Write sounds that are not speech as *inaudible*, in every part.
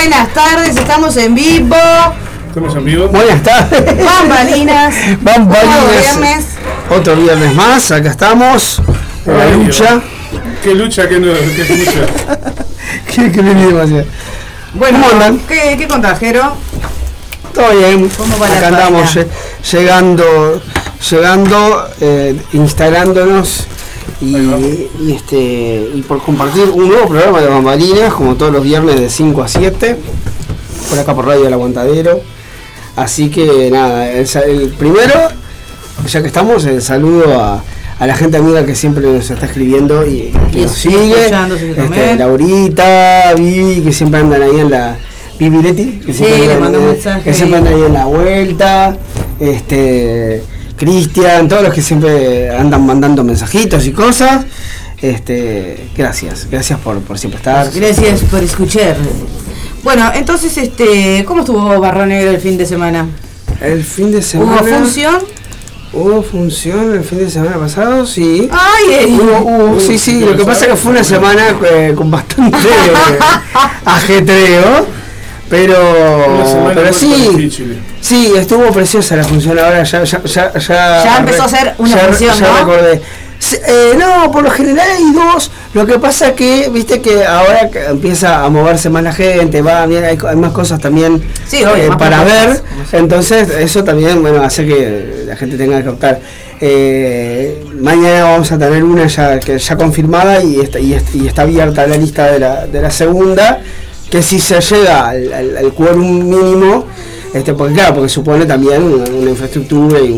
Buenas tardes, estamos en vivo. Estamos en vivo. Buenas tardes. Bambalinas. *laughs* Bambalinas. Otro viernes. Otro viernes más, acá estamos. En la lucha. Qué lucha, qué, no, qué *laughs* lucha. qué, qué demasiado. Bueno, ¿Qué, ¿qué contajero? Todo bien. ¿Cómo va acá la andamos llegando, llegando, eh, instalándonos y, este, y por compartir un nuevo programa de bambalinas, como todos los viernes de 5 a 7, por acá por Radio El Aguantadero. Así que nada, el, primero, ya que estamos, el saludo a, a, la gente amiga que siempre nos está escribiendo y, que nos sigue. Este, Laurita, Vivi, que siempre andan ahí en la. Vivi Leti, que, sí, siempre, andan, que siempre andan ahí en la vuelta. Este Cristian, todos los que siempre andan mandando mensajitos y cosas. Este, gracias, gracias por, por siempre estar. Gracias por escuchar. Bueno, entonces, este, ¿cómo estuvo Barro Negro el fin de semana? El fin de semana. ¿Hubo función? ¿Hubo función el fin de semana pasado? Sí. Ay, eh, Hubo, hubo, sí, sí, lo que pasa es que fue una semana eh, con bastante eh, *laughs* ajetreo, pero, pero sí, sí, estuvo preciosa la función, ahora ya, ya, ya, ya, Ya empezó a ser una ya- función, ya ¿no? recordé. Eh, no, por lo general hay dos. Lo que pasa que, viste que ahora empieza a moverse más la gente, va bien, hay, más cosas también Sí, obvio, eh, para ver. Entonces, eso también, bueno, hace que la gente tenga que optar. Eh, mañana vamos a tener una ya, que ya confirmada y está, y, est- y está abierta la lista de la, de la segunda, que si se llega al, al, al quórum mínimo, este, porque claro, porque supone también una, una infraestructura y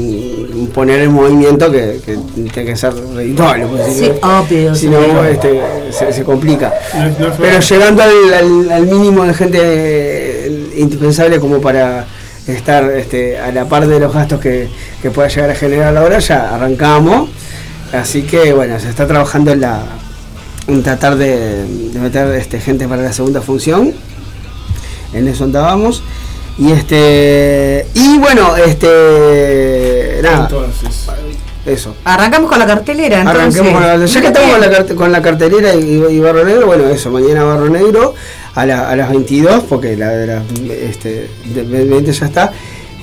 un, un poner en movimiento que, que tiene que ser redituable. porque si Sí, no- obvio. si no, este, se, se complica. No, no fue- Pero llegando al, al- al mínimo de gente indispensable como para estar este, a la par de los gastos que, que pueda llegar a generar la hora, ya arrancamos. Así que bueno, se está trabajando en la tratar de, de meter este, gente para la segunda función. En eso andábamos. Y este. Y bueno, este. Nada, Entonces, eso. Arrancamos con la cartelera, entonces. Arranquemos con la, ya que estamos con la, con la cartelera y, y Barro Negro, bueno, eso, mañana Barro Negro a, la- a las 22, porque la de las este, de 20 ya está.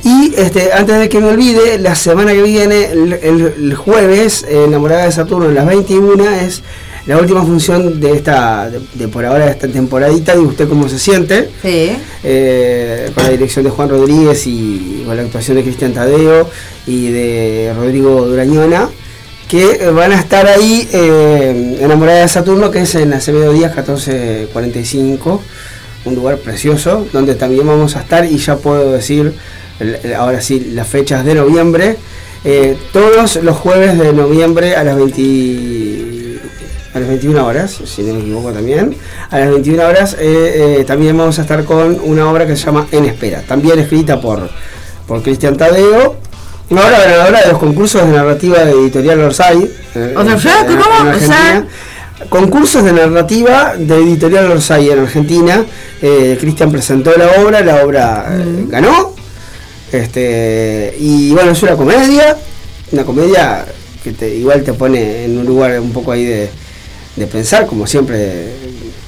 Y este, antes de que me olvide, la semana que viene, el, el- el jueves, en la morada de Saturno, a las 21, es la última función de esta, de, de por ahora, de esta temporadita, y usted cómo se siente Sí. eh, con la dirección de Juan Rodríguez y con la actuación de Cristian Tadeo y de Rodrigo Durañona, que van a estar ahí eh, en la morada de Saturno, que es en Acevedo Díaz 1445, un lugar precioso, donde también vamos a estar y ya puedo decir, ahora sí, las fechas de noviembre, eh, todos los jueves de noviembre a las 20 a las 21 horas, si no me equivoco también. A las 21 horas eh, eh, también vamos a estar con una obra que se llama En Espera, también escrita por, por Cristian Tadeo. Una obra ganadora de los concursos de narrativa de Editorial Orsay. eh, O sea, en- ya, en- ¿cómo? en O Argentina. sea- Concursos de narrativa de Editorial Orsay en Argentina. Cristian presentó la obra, la obra ganó. Este, y bueno, es una comedia, una comedia que te, igual te pone en un lugar un poco ahí de, de pensar, como siempre,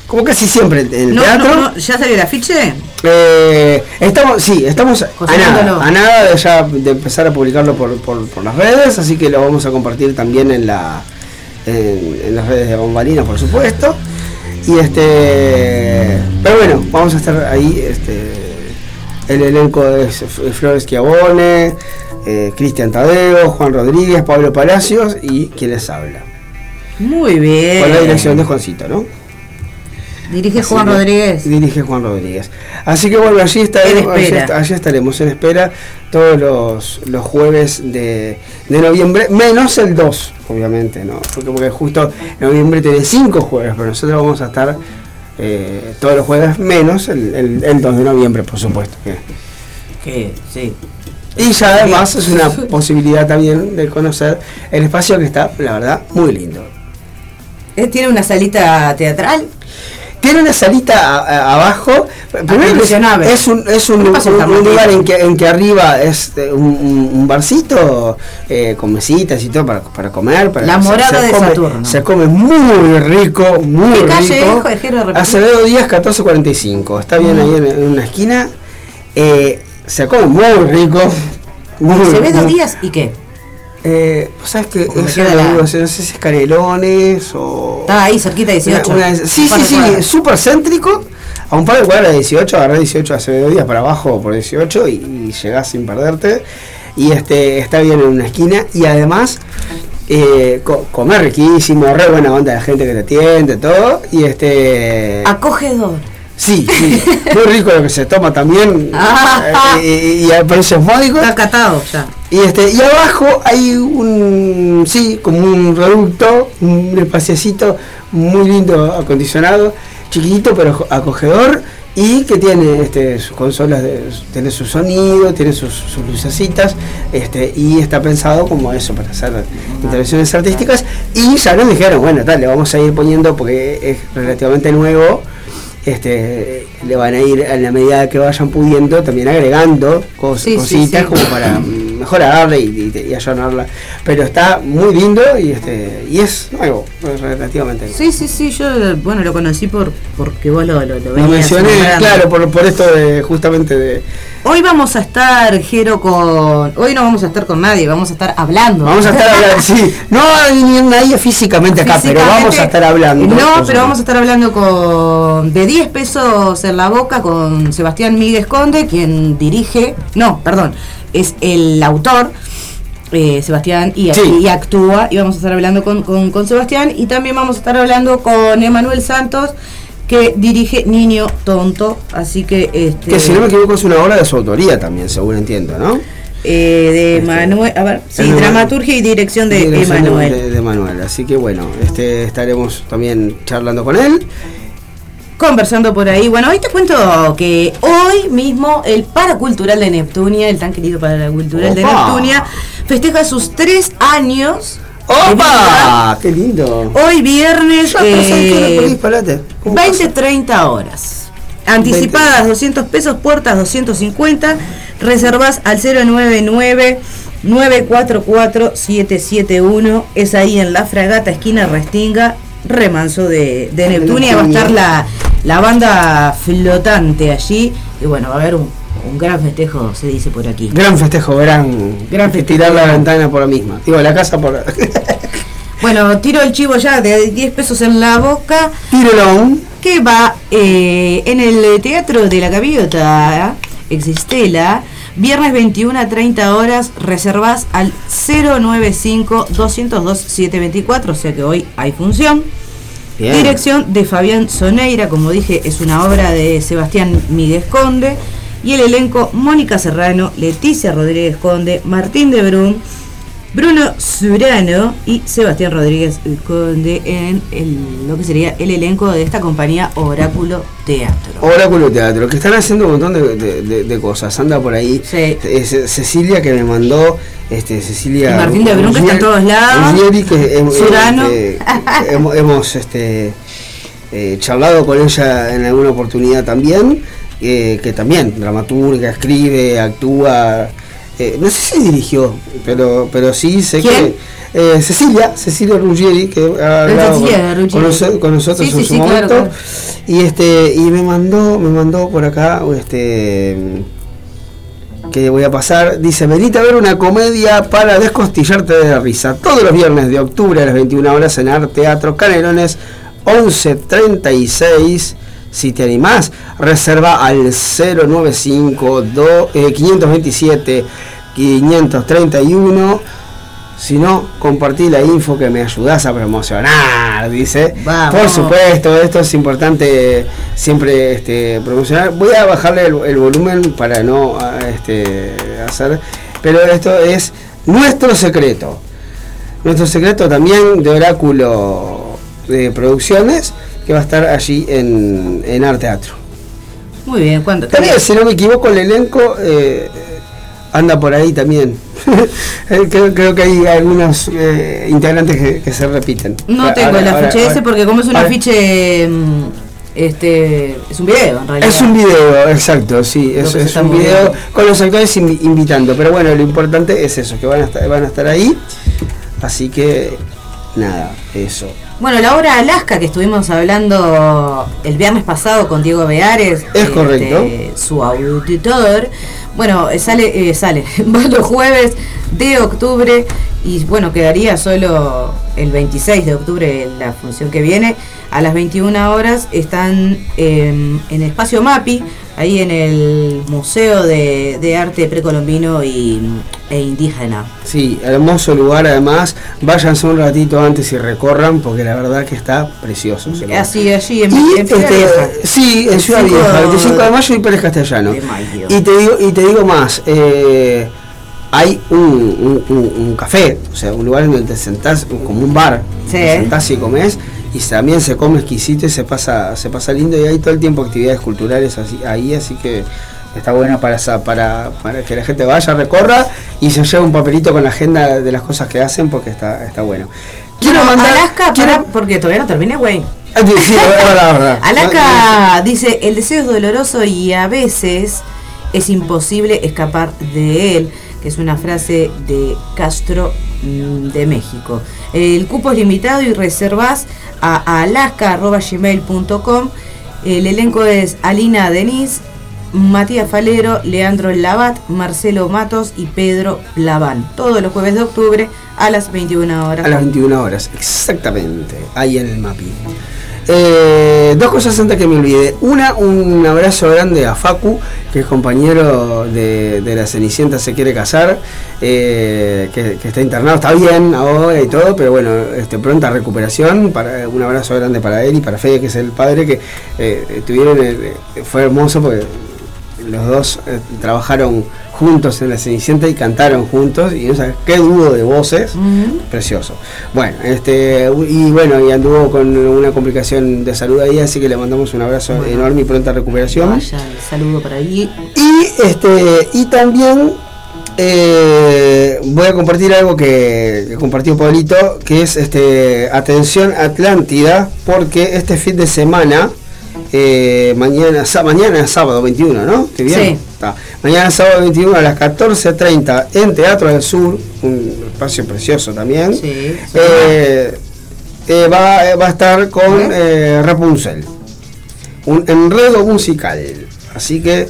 como casi siempre en el No, teatro. no, no, ¿Ya salió el afiche? Eh, estamos, sí, estamos a nada, a nada de ya de empezar a publicarlo por, por, por las redes, así que lo vamos a compartir también en la en, en las redes de Bombalina, por supuesto. Y este, pero bueno, vamos a estar ahí, este, el elenco es Flores Chiavone, eh, Cristian Tadeo, Juan Rodríguez, Pablo Palacios y quien les habla. Muy bien. Con la dirección de Juancito, ¿no? Dirige Así Juan que Rodríguez. Dirige Juan Rodríguez. Así que bueno, allí En estaremos, allí, estaremos en espera todos los, los jueves de, de noviembre, menos el 2, obviamente, ¿no? Porque, porque justo noviembre tiene 5 jueves, pero nosotros vamos a estar eh, todos los jueves, menos el, el, el 2 de noviembre, por supuesto. Que, sí. Y ya además es una posibilidad también de conocer el espacio que está, la verdad, muy lindo. Eh, Tiene una salita teatral. Tiene una salita a- a- abajo. Primero es, es un, es un, lugar en que, en que arriba es eh, un, barcito eh, con mesitas y todo para, para comer. Para La morada se de come- Saturno. Se come muy rico, muy ¿Qué calle rico. Jero, repetí? Acevedo Díaz 1445. Está bien ahí en, en una esquina. Eh, se come muy rico. Muy, Acevedo muy- Díaz y qué? Eh, ¿Sabes Eso lo la- digo, no sé si es Canelones o. Estaba ahí cerquita de 18. Una- una de- sí, sí, sí, súper céntrico. A un par de cuadras de 18, agarré 18 hace dos días para abajo por 18 y, y llegás sin perderte. Y este está bien en una esquina y además eh, co- comer riquísimo, re buena onda la gente que te atiende, todo. Y este. Acogedor. Sí, sí, muy rico lo que se toma también. Ah. eh, y a precios módicos. Está catado ya. Y este, y abajo hay un sí, como un reducto, un espaciecito muy lindo acondicionado, chiquitito pero acogedor y que tiene este, sus consolas, de, tiene su sonido, tiene sus, sus lucecitas, este, y está pensado como eso, para hacer intervenciones artísticas. Y ya nos dijeron, bueno, tal, le vamos a ir poniendo porque es relativamente nuevo. Este, le van a ir a la medida que vayan pudiendo también agregando cos- Sí, sí, cositas sí. como para mejorarla y, y, y allanarla. Pero está muy lindo y este y es nuevo, relativamente. Sí, sí, sí, yo bueno lo conocí por porque vos lo, lo, lo mencioné, claro, por, por esto de justamente de. Hoy vamos a estar, Jero, con... Hoy no vamos a estar con nadie, vamos a estar hablando. Vamos a estar hablando, *laughs* sí. No hay ni nadie físicamente acá, pero vamos a estar hablando. No, pero vamos a estar hablando con de 10 pesos en la boca con Sebastián Miguel Conde, quien dirige, no, perdón, es el autor. eh, Sebastián y, Sí. y actúa y vamos a estar hablando con, con- con Sebastián y también vamos a estar hablando con Emanuel Santos que dirige Niño Tonto así que este Que si no me equivoco es una obra de su autoría también, según entiendo, ¿no? eh, de Este, Manuel a ver sí dramaturgia y dirección de Emanuel De, de Manuel. Así que bueno, este estaremos también charlando con él. Conversando por ahí. Bueno, hoy te cuento que hoy mismo el Paracultural de Neptunia, el tan querido Paracultural de. Neptunia, festeja sus tres años. ¡Opa! ¡Qué lindo! Hoy viernes, eh, Por disparate. ¿Cómo 20-30 horas. Anticipadas 200 pesos, puertas 250. Reservas al 099 944 771. Es ahí en la fragata, esquina Restinga, remanso de, Neptunia. Va a estar la, la banda flotante allí. Y bueno, va a haber un, un gran festejo, se dice por aquí. Gran festejo, gran. Gran festejo. Tirar la ventana por la misma. Digo, la casa por. *laughs* Bueno, tiro el chivo ya de 10 pesos en la boca. Tirolón. que va eh, en el Teatro de la Gaviota, Existela, viernes 21 a 30 horas, reservas al 095-202-724, o sea que hoy hay función. Dirección de Fabián Soneira, como dije, es una obra de Sebastián Miguel Conde. Y el elenco Mónica Serrano, Leticia Rodríguez Conde, Martín de Brun, Bruno Surano y Sebastián Rodríguez Conde en el- lo que sería el elenco de esta compañía Oráculo Teatro. Oráculo Teatro, que están haciendo un montón de, de- de- de cosas. Anda por ahí. Sí. Eh, Ce- Cecilia que me mandó, este, Cecilia. Y Martín de Brun, que está en todos lados. Ruggieri, que hem- Surano. este, hemos, hemos, este, eh, charlado con ella en alguna oportunidad también. eh, que también, dramaturga, escribe, actúa. Eh, no sé si dirigió, pero, pero sí sé ¿Quién? que. eh, Cecilia, Cecilia Ruggieri, que ha hablado con, Cecilia Ruggieri. con noso- con nosotros Sí, en sí, su sí, claro, momento. claro. Y este, y me mandó, me mandó por acá, este que voy a pasar, dice, venite a ver una comedia para descostillarte de la risa. Todos los viernes de octubre a las 21 horas en Art Teatro Canelones 1136. Si te animás, reserva al 095 do- eh, 527 531. Si no, compartí la info que me ayudás a promocionar, dice. Vamos. Por supuesto, esto es importante siempre este, promocionar. Voy a bajarle el, el volumen para no ah, este, hacer. Pero esto es nuestro secreto. Nuestro secreto también de Oráculo de Producciones, que va a estar allí en, en Art Teatro. Muy bien, ¿cuánto? También, si no me equivoco, el elenco eh, anda por ahí también. *laughs* Eh, creo, creo que hay algunos eh, integrantes que, que se repiten. No Ahora- tengo el afiche ese porque como es un afiche, mm, este, es un video en realidad. Es un video, exacto, sí, es, es un video con los actores invi- invitando, pero bueno, lo importante es eso, que van a estar, van a estar ahí, así que nada, eso. Bueno, la obra Alaska que estuvimos hablando el viernes pasado con Diego Beares, Es correcto. su auditor. Bueno, eh, sale, eh, sale, *laughs* va los jueves de octubre y bueno, quedaría solo el 26 de octubre en la función que viene. A las 21 horas están eh, en Espacio Mapi, ahí en el Museo de, de Arte Precolombino y, e Indígena. Sí, hermoso lugar además. Váyanse un ratito antes y recorran porque la verdad que está precioso. Así, allí en, Y, en Ciudad este, Vieja. sí, en Ciudad 25 Vieja, 25 de mayo y Pérez Castellano. de mayo. Y te digo, y te digo más, eh, hay un, un- un- un café, o sea, un lugar donde te sentás, como un bar, Sí. te sentás y comes, y también se come exquisito y se pasa, se pasa lindo, y hay todo el tiempo actividades culturales así, ahí, así que está buena para, para, para que la gente vaya, recorra y se lleve un papelito con la agenda de las cosas que hacen porque está, está bueno. Quiero Bueno, mandar. Alaska, quiero- porque todavía no terminé, güey. Sí. Alaska dice, el deseo es doloroso y a veces es imposible escapar de él, que es una frase de Castro de México. El cupo es limitado y reservas a alaska.gmail.com. El elenco es Alina Denis, Matías Falero, Leandro Labat, Marcelo Matos y Pedro Laván. Todos los jueves de octubre a las 21 horas. A las 21 horas, exactamente, ahí en el mapi. Eh, dos cosas antes que me olvide. Una, un abrazo grande a Facu, que es compañero de, la Cenicienta Se Quiere Casar, eh, que, que está internado, está bien ahora y todo, pero bueno, este, pronta recuperación. Para, un abrazo grande para él y para Fede, que es el padre, que eh, tuvieron, eh, fue hermoso porque los dos eh, trabajaron juntos en la Cenicienta y cantaron juntos y no sabes qué dúo de voces precioso bueno este y bueno y anduvo con una complicación de salud ahí así que le mandamos un abrazo Bueno. enorme y pronta recuperación Vaya, el saludo para ahí. y este y también eh, voy a compartir algo que, que compartió Pablito que es este atención Atlántida porque este fin de semana eh, mañana mañana es sábado 21 ¿no? ¿Estoy bien? Sí. Está. mañana sábado 21 a las 14.30 en Teatro del Sur un espacio precioso también Sí, eh, eh, va, eh, va a estar con eh, Rapunzel. Un enredo musical. Así que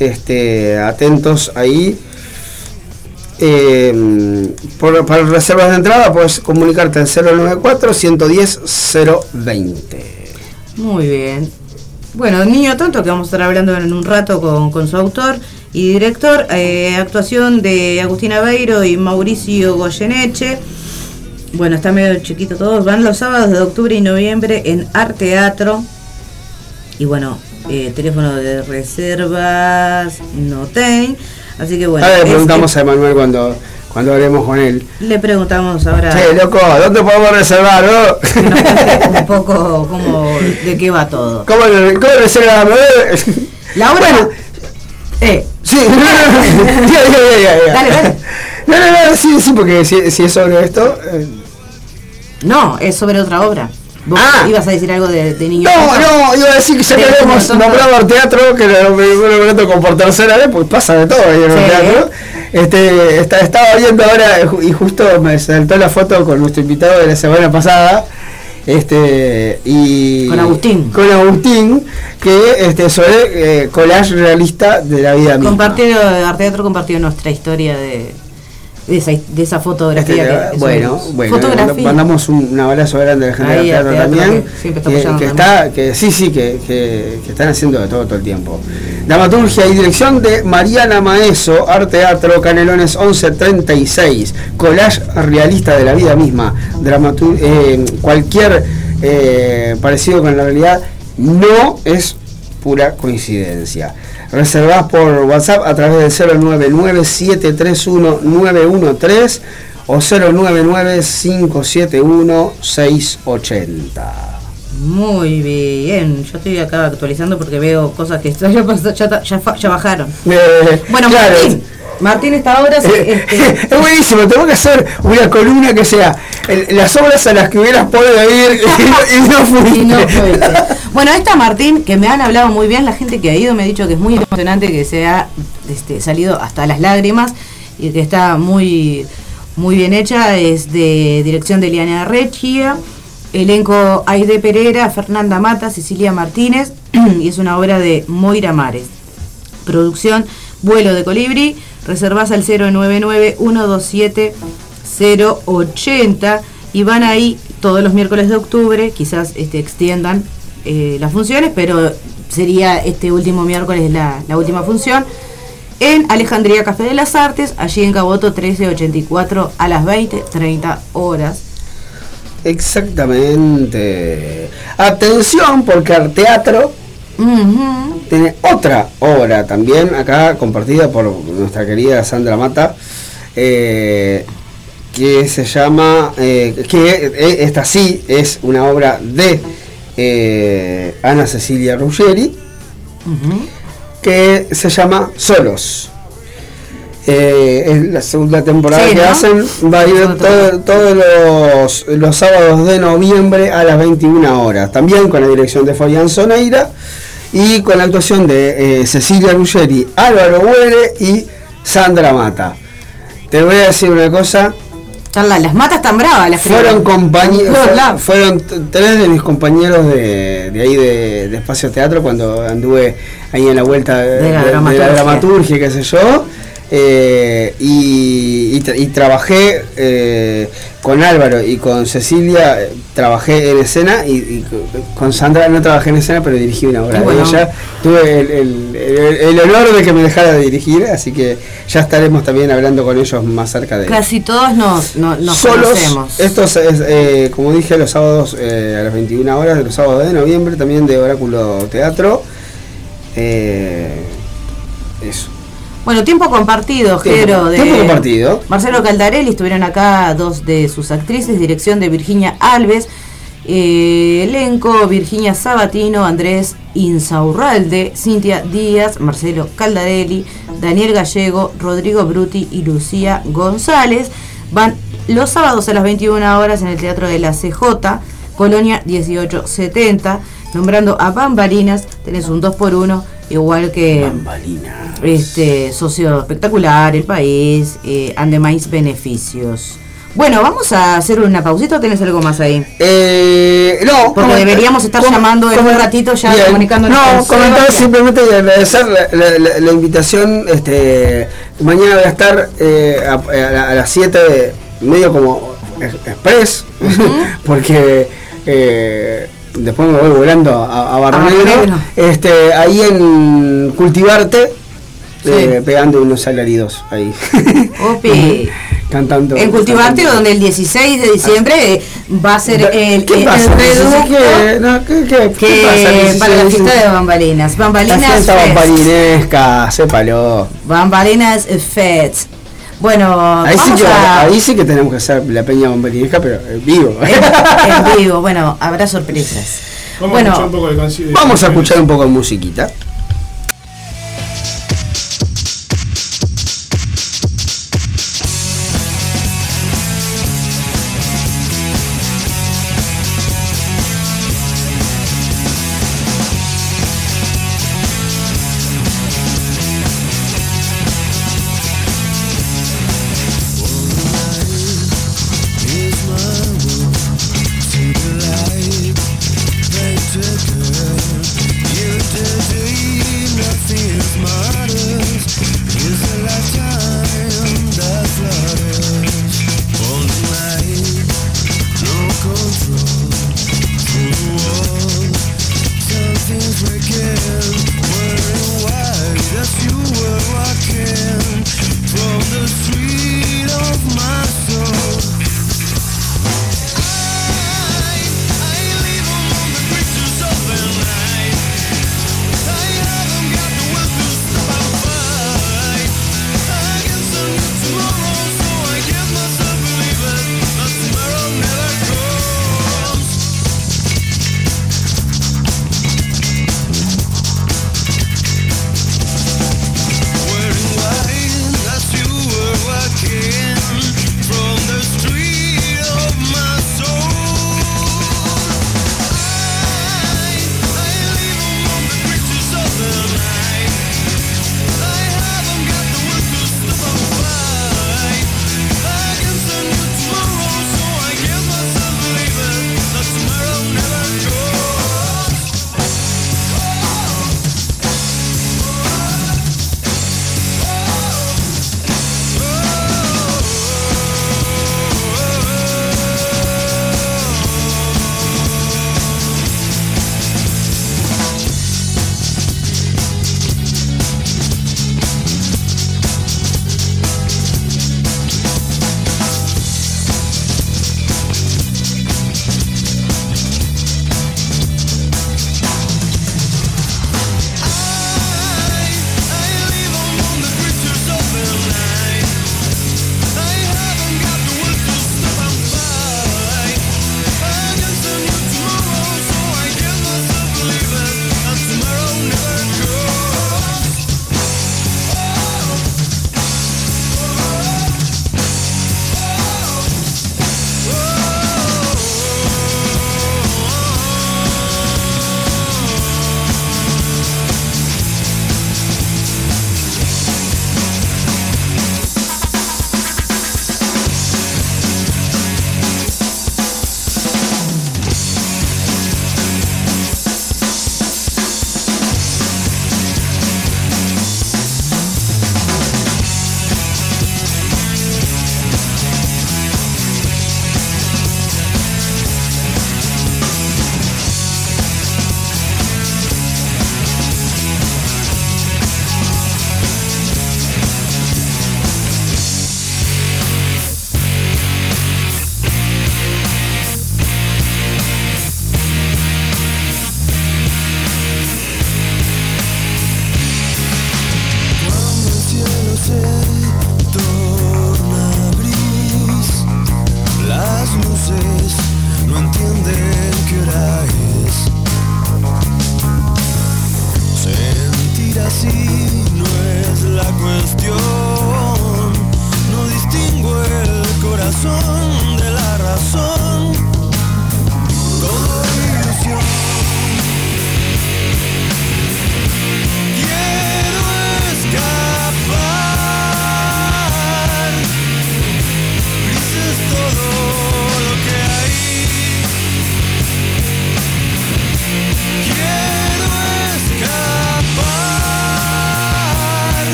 este, atentos ahí. Eh, por- para reservas de entrada puedes comunicarte al 094-110-020. Muy bien. Bueno, Niño Tonto, que vamos a estar hablando en un rato con, con su autor y director, eh, actuación de Agustina Beiro y Mauricio Goyeneche. Bueno, está medio chiquito todos. Van los sábados de octubre y noviembre en Arteatro. Y bueno, eh, teléfono de reservas no ten. Así que bueno. Ahora le preguntamos a Emanuel cuando, cuando hablemos con él. le preguntamos ahora Che, loco, ¿dónde podemos reservar? no? *laughs* un poco cómo, de qué va todo. ¿Cómo, cómo reserva? *laughs* La obra. Bueno, eh, Sí, *laughs* ya, ya. Dale, dale. No, no, no, sí, sí, porque si, si es sobre esto. eh, No, es sobre otra obra. Vos Ah. ibas a decir algo de, de niño. No, no, iba a decir que ya que habíamos como nombrado al teatro, que lo nombrado con por tercera vez, pues pasa de todo ahí en el Sí. teatro. Este, está- estaba viendo ahora y justo me saltó la foto con nuestro invitado de la semana pasada. Este, y Con Agustín. Con Agustín, que este, sobre eh, collage realista de la vida misma. Compartió, Arteatro compartió nuestra historia de, de, esa, de esa fotografía. Este, que bueno, subimos. bueno, Fotografía. mandamos un, abrazo grande a la gente del teatro también. que está que, apoyando que también. está, que sí, sí, que, que, están haciendo de todo todo el tiempo. Dramaturgia y dirección de Mariana Maeso, Arte Teatro, Canelones 1136, collage realista de la vida misma, dramatu- eh, cualquier eh, parecido con la realidad no es pura coincidencia. Reservás por WhatsApp a través del 099-731-913 o 099-571-680. Muy bien. Yo estoy acá actualizando porque veo cosas que *laughs* ya, ya, ya fa- ya bajaron. Eh, Bueno, claro. Martín. Martín está ahora. se- Eh, *laughs* este, es buenísimo, tengo que hacer una columna que sea las obras a las que hubieras podido ir y, no- y no fuiste. *laughs* Y no fuiste. Bueno, esta Martín, que me han hablado muy bien, la gente que ha ido me ha dicho que es muy emocionante, que se ha este, salido hasta las lágrimas y que está muy, muy bien hecha. Es de dirección de Eliana Rechia, elenco Aide Pereira, Fernanda Mata, Cecilia Martínez *clears throat* y es una obra de Moira Mares. Producción Vuelo de Colibrí, reservas al 099-127-080. y van ahí todos los miércoles de octubre, quizás este, extiendan eh, las funciones, pero sería este último miércoles la, la última función. En Alejandría Café de las Artes, allí en Caboto 1384 a las 20.30 horas. Exactamente. Atención, porque el teatro tiene otra obra también, acá compartida por nuestra querida Sandra Mata, eh, que se llama, eh, que eh, esta sí es una obra de eh, Ana Cecilia Ruggeri, que se llama Solos. Eh, es la segunda temporada Sí, que ¿no? hacen, va a ir todo- todos los, los sábados de noviembre a las 21 horas, también con la dirección de Fabián Soneira y con la actuación de eh, Cecilia Ruggeri, Álvaro Huere y Sandra Mata. Te voy a decir una cosa, la- las matas tan bravas, las fueron compañeros, fueron tres de mis compañeros de, de ahí de, de Espacio Teatro cuando anduve ahí en la vuelta de, De la dramaturgia, qué sé yo. Eh, y, y tra- y trabajé eh, con Álvaro y con Cecilia, eh, trabajé en escena y, y co- con Sandra no trabajé en escena, pero dirigí una obra bueno. ella. Tuve el, el- el- el honor de que me dejara de dirigir, así que ya estaremos también hablando con ellos más cerca de Casi todos nos, no- nos solos. conocemos. Esto es, eh, como dije, los sábados a las 21 horas, de los sábados de noviembre, también de Oráculo Teatro. Eso. Bueno, tiempo compartido, Jero. de tiempo compartido. Marcelo Caldarelli, estuvieron acá dos de sus actrices, dirección de Virginia Alves, eh, elenco Virginia Sabatino, Andrés Insaurralde, Cintia Díaz, Marcelo Caldarelli, Daniel Gallego, Rodrigo Bruti y Lucía González. Van los sábados a las 21 horas en el Teatro de la CJ, Colonia 1870, nombrando a Bambalinas, tenés un 2 por 1 igual que Bambalina. este socio espectacular, el país, eh, andemais beneficios. Bueno, vamos a hacer una pausita o tenés algo más ahí. Eh, no, Porque deberíamos estar llamando en un ratito ya Bien. comunicándonos No, comentar simplemente y agradecer la, la- la- la invitación. Este, mañana voy a estar eh, a, a la- a las 7, medio como ex- express, *laughs* porque eh, después me voy volando a, a Barro A Barro Negro. Este, ahí en Cultivarte, Sí. eh, pegando unos alaridos ahí. Opi. *laughs* Cantando. En Cultivarte, cantando. donde el 16 de diciembre eh, va a ser el, ¿Qué el pasa? reducto ¿Qué, no, ¿qué, qué, que qué pasa? para la fiesta de Bambalinas. La Bambalinas fiesta Fest. bambalinesca, sépalo. Bambalinas Fest. Bueno, Ahí sí, vamos que, a... ahí sí que tenemos que hacer la peña bambalinesca, pero en vivo. en, en vivo, bueno, habrá sorpresas. Vamos a escuchar Bueno, un poco de canción. Vamos a escuchar un poco de musiquita.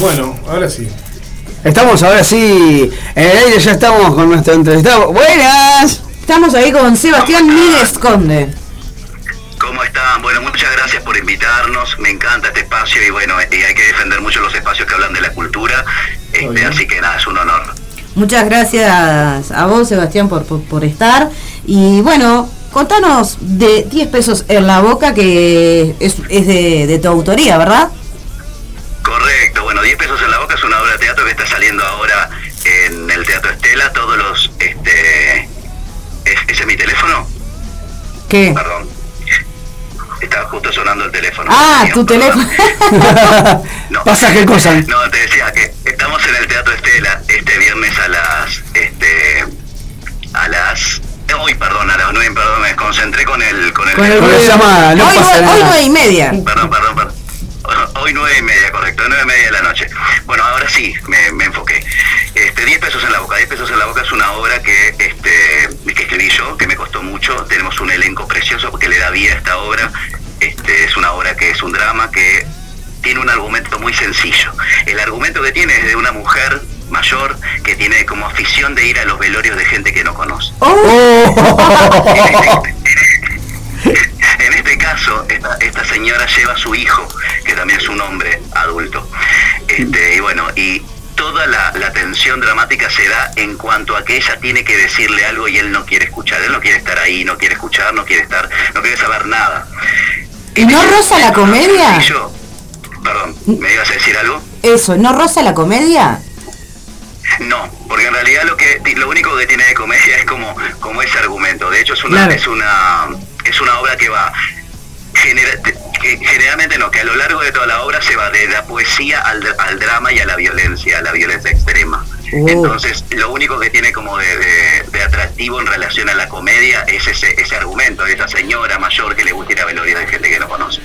Bueno, ahora sí. Estamos ahora sí, en el aire ya estamos con nuestro entrevistado. ¡Buenas! Estamos ahí con Sebastián Míguez Conde. ¿Cómo están? Bueno, muchas gracias por invitarnos. Me encanta este espacio y bueno, y hay que defender mucho los espacios que hablan de la cultura. Este, así que nada, es un honor. Muchas gracias a vos, Sebastián, por, por, por estar. Y bueno, contanos de 10 pesos en la boca, que es, es de, de tu autoría, ¿verdad? Teatro que está saliendo ahora en el Teatro Estela. Todos los. este ¿es, ¿Ese es mi teléfono? ¿Qué? Perdón. Estaba justo sonando el teléfono. Ah, Mío, tu perdón. teléfono. *laughs* No. Pasa qué cosa. No, te decía que estamos en el Teatro Estela este viernes a las este a las hoy perdón, a las 9, perdón, me concentré con el con el, Con el Con llamada, no hoy, pasa hoy nada. y media. Perdón, perdón, perdón. Hoy nueve y media, correcto, nueve y media de la noche. Bueno, ahora sí, me, me enfoqué. Este, 10 pesos en la boca. 10 pesos en la boca es una obra que, este, que escribí yo, que me costó mucho. Tenemos un elenco precioso que le da vida a esta obra. Este, es una obra que es un drama que tiene un argumento muy sencillo. El argumento que tiene es de una mujer mayor que tiene como afición de ir a los velorios de gente que no conoce. *laughs* *laughs* En este caso, esta, esta señora lleva a su hijo, que también es un hombre adulto. Este, y bueno, y toda la, la tensión dramática se da en cuanto a que ella tiene que decirle algo y él no quiere escuchar. Él no quiere estar ahí, no quiere escuchar, no quiere estar, no quiere saber ¿Y no roza la comedia? Y yo, perdón, ¿me ibas a decir algo? Eso, ¿no roza la comedia? No, porque en realidad lo que lo único que tiene de comedia *laughs* es como como ese argumento. De hecho es una Claro. es una es una obra que va genera- que generalmente no, que a lo largo de toda la obra se va de la poesía al, al drama y a la violencia, a la violencia extrema. Oh. Entonces, lo único que tiene como de, de- de atractivo en relación a la comedia es ese, ese argumento de esa señora mayor que le gusta ir a velorio de gente que no conoce.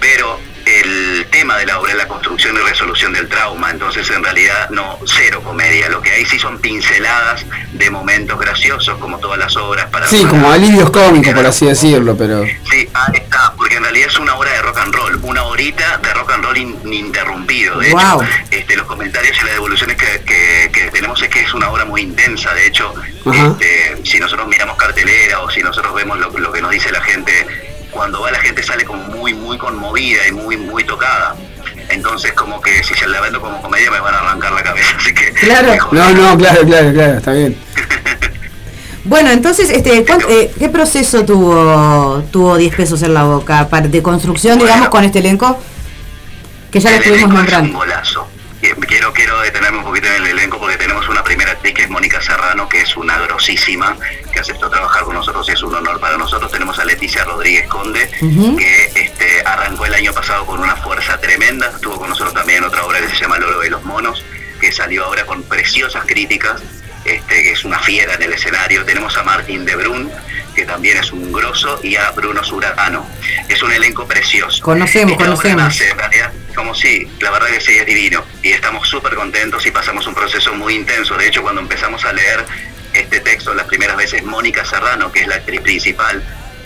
Pero el tema de la obra es la construcción y resolución del trauma, entonces en realidad no, cero comedia. Lo que hay sí son pinceladas de momentos graciosos, como todas las obras. para Sí, para- como alivios cómicos, por así decirlo, pero... Sí, ahí está, porque en realidad es una hora de rock and roll, una horita de rock and roll in- ininterrumpido. De hecho, este, los comentarios y las devoluciones que, que- que tenemos es que es una obra muy intensa. De hecho, este, si nosotros miramos cartelera o si nosotros vemos lo, lo que nos dice la gente, cuando va la gente sale como muy, muy conmovida y muy, muy tocada. Entonces, como que si se la vendo como comedia me van a arrancar la cabeza, *laughs* así que... Claro. No, no, claro, claro, claro, está bien. *laughs* Bueno, entonces, este, ¿cuán- eh, ¿qué proceso tuvo tuvo 10 pesos en la boca para- de construcción, Bueno. digamos, con este elenco? Que ya lo estuvimos elenco es un nombrando. golazo. Quiero, quiero detenerme un poquito en el elenco porque tenemos una primera actriz que es Mónica Serrano, que es una grosísima, que aceptó trabajar con nosotros y es un honor para nosotros. Tenemos a Leticia Rodríguez Conde, que este, arrancó el año pasado con una fuerza tremenda. Estuvo con nosotros también en otra obra que se llama Loro de los Monos, que salió ahora con preciosas críticas, este, que es una fiera en el escenario. Tenemos a Martín de Brun, que también es un grosso, y a Bruno Surano. Es un elenco precioso. Conocemos, Esta obra conocemos. nace, en realidad, como sí, la verdad que sí, es divino. Y estamos súper contentos y pasamos un proceso muy intenso. De hecho, cuando empezamos a leer este texto las primeras veces, Mónica Serrano, que es la actriz principal,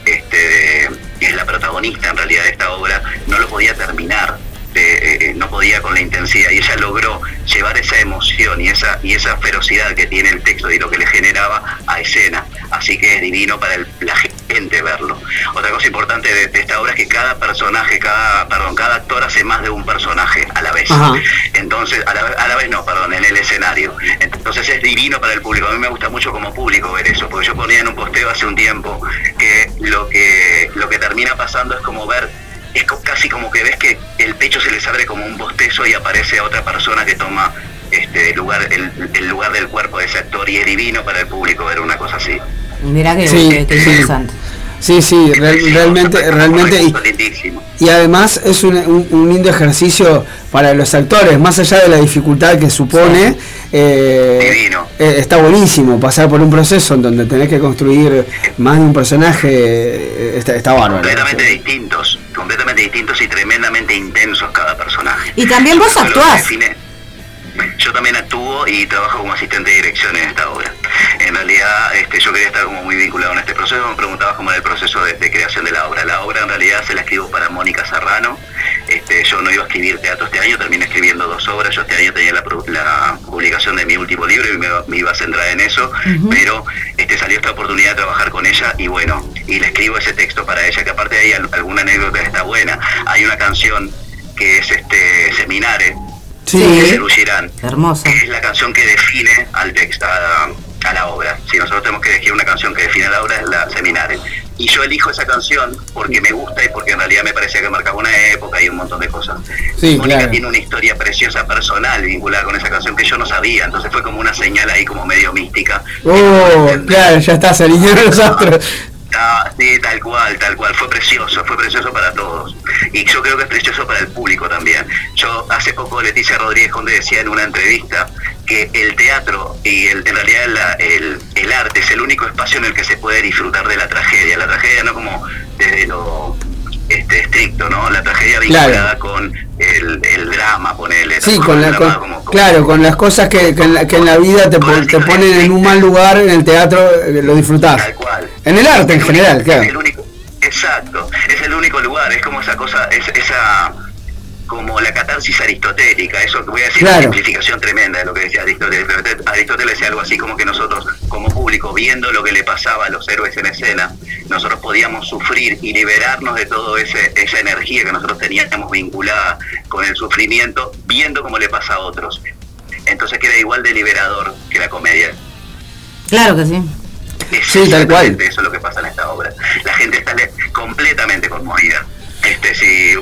este, que es la protagonista en realidad de esta obra, no lo podía terminar. De- eh, eh, no podía con la intensidad y ella logró llevar esa emoción y esa y esa ferocidad que tiene el texto y lo que le generaba a escena. Así que es divino para el- la gente verlo. Otra cosa importante de, de esta obra es que cada personaje cada perdón cada actor hace más de un personaje a la vez. Ajá. entonces a la, a la vez no perdón en el escenario. Entonces es divino para el público. A mí me gusta mucho como público ver eso porque yo ponía en un posteo hace un tiempo que lo que lo que termina pasando es como ver es casi como que ves que el pecho se les abre como un bostezo y aparece otra persona que toma este el lugar el, el lugar del cuerpo de ese actor y es divino para el público ver una cosa así Mirá que, Sí, que- que sí. interesante. Sí, sí, real- realmente, realmente, y, lindísimo y además es un, un- un lindo ejercicio para los actores, más allá de la dificultad que supone, eh, Divino. eh, está buenísimo pasar por un proceso en donde tenés que construir más de un personaje, eh, está, está bárbaro. completamente distintos completamente distintos y tremendamente intensos cada personaje Y también vos actuás. define- Yo también actúo y trabajo como asistente de dirección en esta obra. En realidad, este, yo quería estar como muy vinculado en este proceso. Me preguntabas cómo era el proceso de, de creación de la obra. La obra en realidad se la escribo para Mónica Serrano. Este, yo no iba a escribir teatro este año, terminé escribiendo dos obras. Yo este año tenía la, la publicación de mi último libro y me, me iba a centrar en eso. Pero este, salió esta oportunidad de trabajar con ella y bueno, y le escribo ese texto para ella, que aparte hay al- alguna anécdota que está buena. Hay una canción que es este Seminare, Sí, de Cerú Girán, Hermosa. que es la canción que define al texto, a, a la obra. Si nosotros tenemos que elegir una canción que define a la obra, es la Seminare. Y yo elijo esa canción porque me gusta y porque en realidad me parecía que marcaba una época y un montón de cosas. Sí, Mónica claro. tiene una historia preciosa personal vinculada con esa canción que yo no sabía, entonces fue como una señal ahí como medio mística. Oh, claro, ya está, se alinearon los astros. Ah, sí, tal cual, tal cual. Fue precioso, fue precioso para todos. Y yo creo que es precioso para el público también. Yo hace poco Leticia Rodríguez Conde decía en una entrevista que el teatro y el, en realidad el, el arte es el único espacio en el que se puede disfrutar de la tragedia. La tragedia no como desde lo este, estricto, ¿no? La tragedia Claro. vinculada con el, el drama, ponele. Sí, ¿no? con la, drama con- como- como- claro, con las cosas que, que en, la, que en la vida te, pon- te ponen en un mal lugar, en el teatro eh, lo disfrutás. Tal cual. En el arte en general, único- claro. es el único- exacto, es el único lugar, es como esa cosa, es, esa como la catarsis aristotélica, eso que voy a decir Claro. una simplificación tremenda de lo que decía Aristóteles, pero Aristóteles decía algo así como que nosotros como público viendo lo que le pasaba a los héroes en escena, nosotros podíamos sufrir y liberarnos de toda esa energía que nosotros teníamos vinculada con el sufrimiento, viendo cómo le pasa a otros. Entonces queda igual de liberador que la comedia. Claro que sí. Es Sí, tal cual. exactamente Eso es lo que pasa en esta obra. La gente está le- completamente conmovida.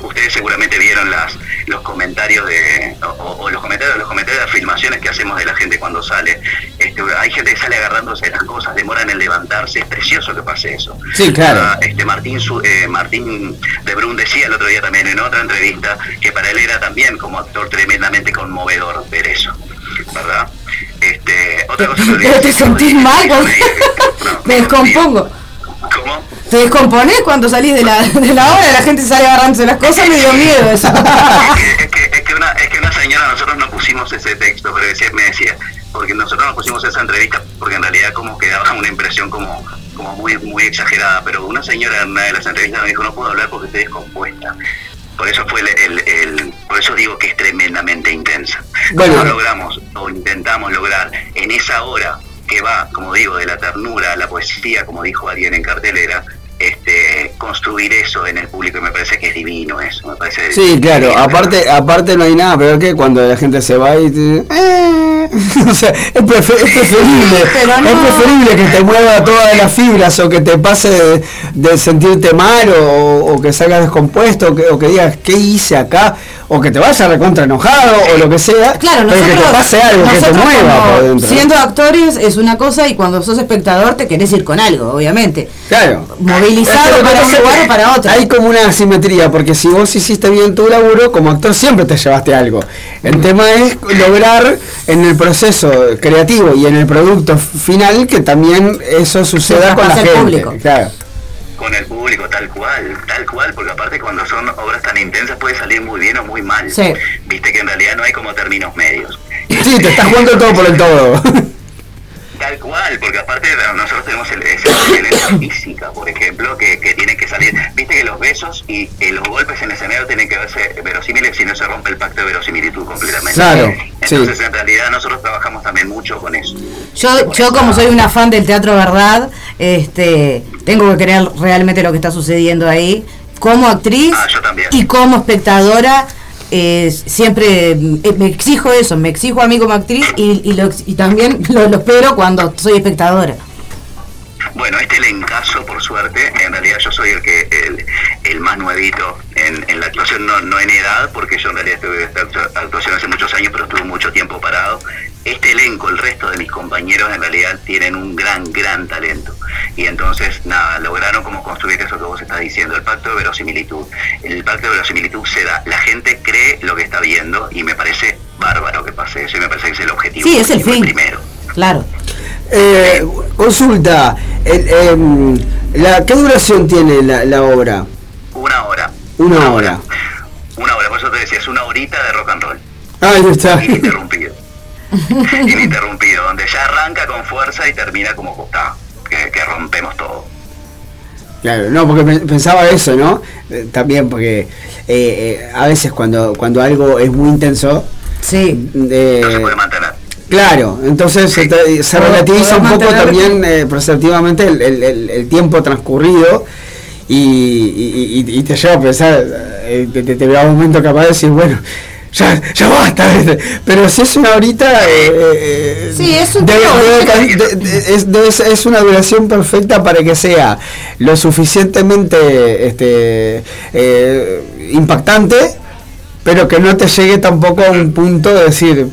Ustedes seguramente vieron las los comentarios de o, o los comentarios los comentarios de afirmaciones que hacemos de la gente cuando sale. Este, hay gente que sale agarrándose las cosas, demoran en levantarse, es precioso que pase eso. Sí, claro. Ah, este Martín Su- eh, Martín de Brun decía el otro día también en otra entrevista que para él era también como actor tremendamente conmovedor ver eso, ¿verdad? Este, otra cosa que Pero te sentís mal, me descompongo. ¿Cómo? ¿Te descomponés cuando salís de la, de la obra? La gente sale agarrándose las cosas, me dio miedo eso. *laughs* es, que, es, que una, es que una señora, nosotros no pusimos ese texto, pero decía, me decía, porque nosotros no pusimos esa entrevista, porque en realidad como que daba una impresión como, como muy, muy exagerada, pero una señora en una de las entrevistas me dijo, no puedo hablar porque estoy descompuesta. Por eso fue el, el- el- por eso digo que es tremendamente intensa. Bueno. Como logramos o intentamos lograr en esa hora que va, como digo, de la ternura a la poesía, como dijo alguien en cartelera, este, construir eso en el público y me parece que es divino eso, me parece Sí, claro, divino, aparte, aparte no hay nada peor que cuando la gente se va y te... "Eh". *laughs* o sea, es, prefe- es preferible, *laughs* Pero no. es preferible que te mueva todas las fibras o que te pase de, de sentirte mal o, o que salgas descompuesto o que, o que digas qué hice acá o que te vayas recontra enojado o lo que sea, Claro, pero que nosotros, te pase algo, que te mueva por dentro. Siendo actores es una cosa y cuando sos espectador te querés ir con algo, obviamente. Claro. Movilizado Es que que para un lugar que o para otro. Hay como una asimetría, porque si vos hiciste bien tu laburo, como actor siempre te llevaste algo. El tema es lograr en el proceso creativo y en el producto final que también eso suceda con la gente. público. Claro. Con el público tal cual, tal cual, porque aparte cuando son obras tan intensas puede salir muy bien o muy mal. Sí. Viste que en realidad no hay como términos medios. *laughs* Sí, te estás jugando todo por el todo. *laughs* Tal cual, porque aparte nosotros tenemos el, esa elencia física, por ejemplo, que, que tiene que salir. Viste que los besos y eh, los golpes en el escenario tienen que verse verosímiles si no se rompe el pacto de verosimilitud completamente. Claro, sí. Entonces en realidad nosotros trabajamos también mucho con eso. Yo, yo como soy una fan del teatro verdad, este, tengo que creer realmente lo que está sucediendo ahí. Como actriz Ah, y como espectadora, eh, siempre me exijo eso, me exijo a mí como actriz y, y, lo y también lo, lo espero cuando soy espectadora. Bueno, este elencazo, por suerte, en realidad yo soy el que el, el más nuevito en, en la actuación, no, no en edad, porque yo en realidad estuve esta actu- actuación hace muchos años, pero estuve mucho tiempo parado. Este elenco, el resto de mis compañeros, en realidad tienen un gran, gran talento. Y entonces, nada, lograron como construir eso que vos estás diciendo, el pacto de verosimilitud. El pacto de verosimilitud se da, la gente cree lo que está viendo y me parece bárbaro que pase eso y me parece que es el objetivo. Sí, es el fin. primero. Claro. Eh, consulta, el, em, la, ¿qué duración tiene la, la obra? Una hora. Una hora. Una hora, por eso te decía, es una horita de rock and roll. Ahí está. Ininterrumpido. *laughs* Ininterrumpido, donde ya arranca con fuerza y termina como está, que, que rompemos todo. Claro, no, porque pe- pensaba eso, ¿no? Eh, también porque eh, eh, a veces cuando, cuando algo es muy intenso, Sí. eh, No se puede mantener. Claro, entonces se, relativiza un poco también eh, perceptivamente el, el- el- el tiempo transcurrido y, y- y- y te lleva a pensar, eh, te, te, te da un momento capaz de decir, bueno, ya, ya basta, *laughs* pero si es una horita... eh, Sí, es un debe- poco- debe ca- de- de- es, debe ser- es una duración perfecta para que sea lo suficientemente este, eh, impactante, pero que no te llegue tampoco a un punto de decir,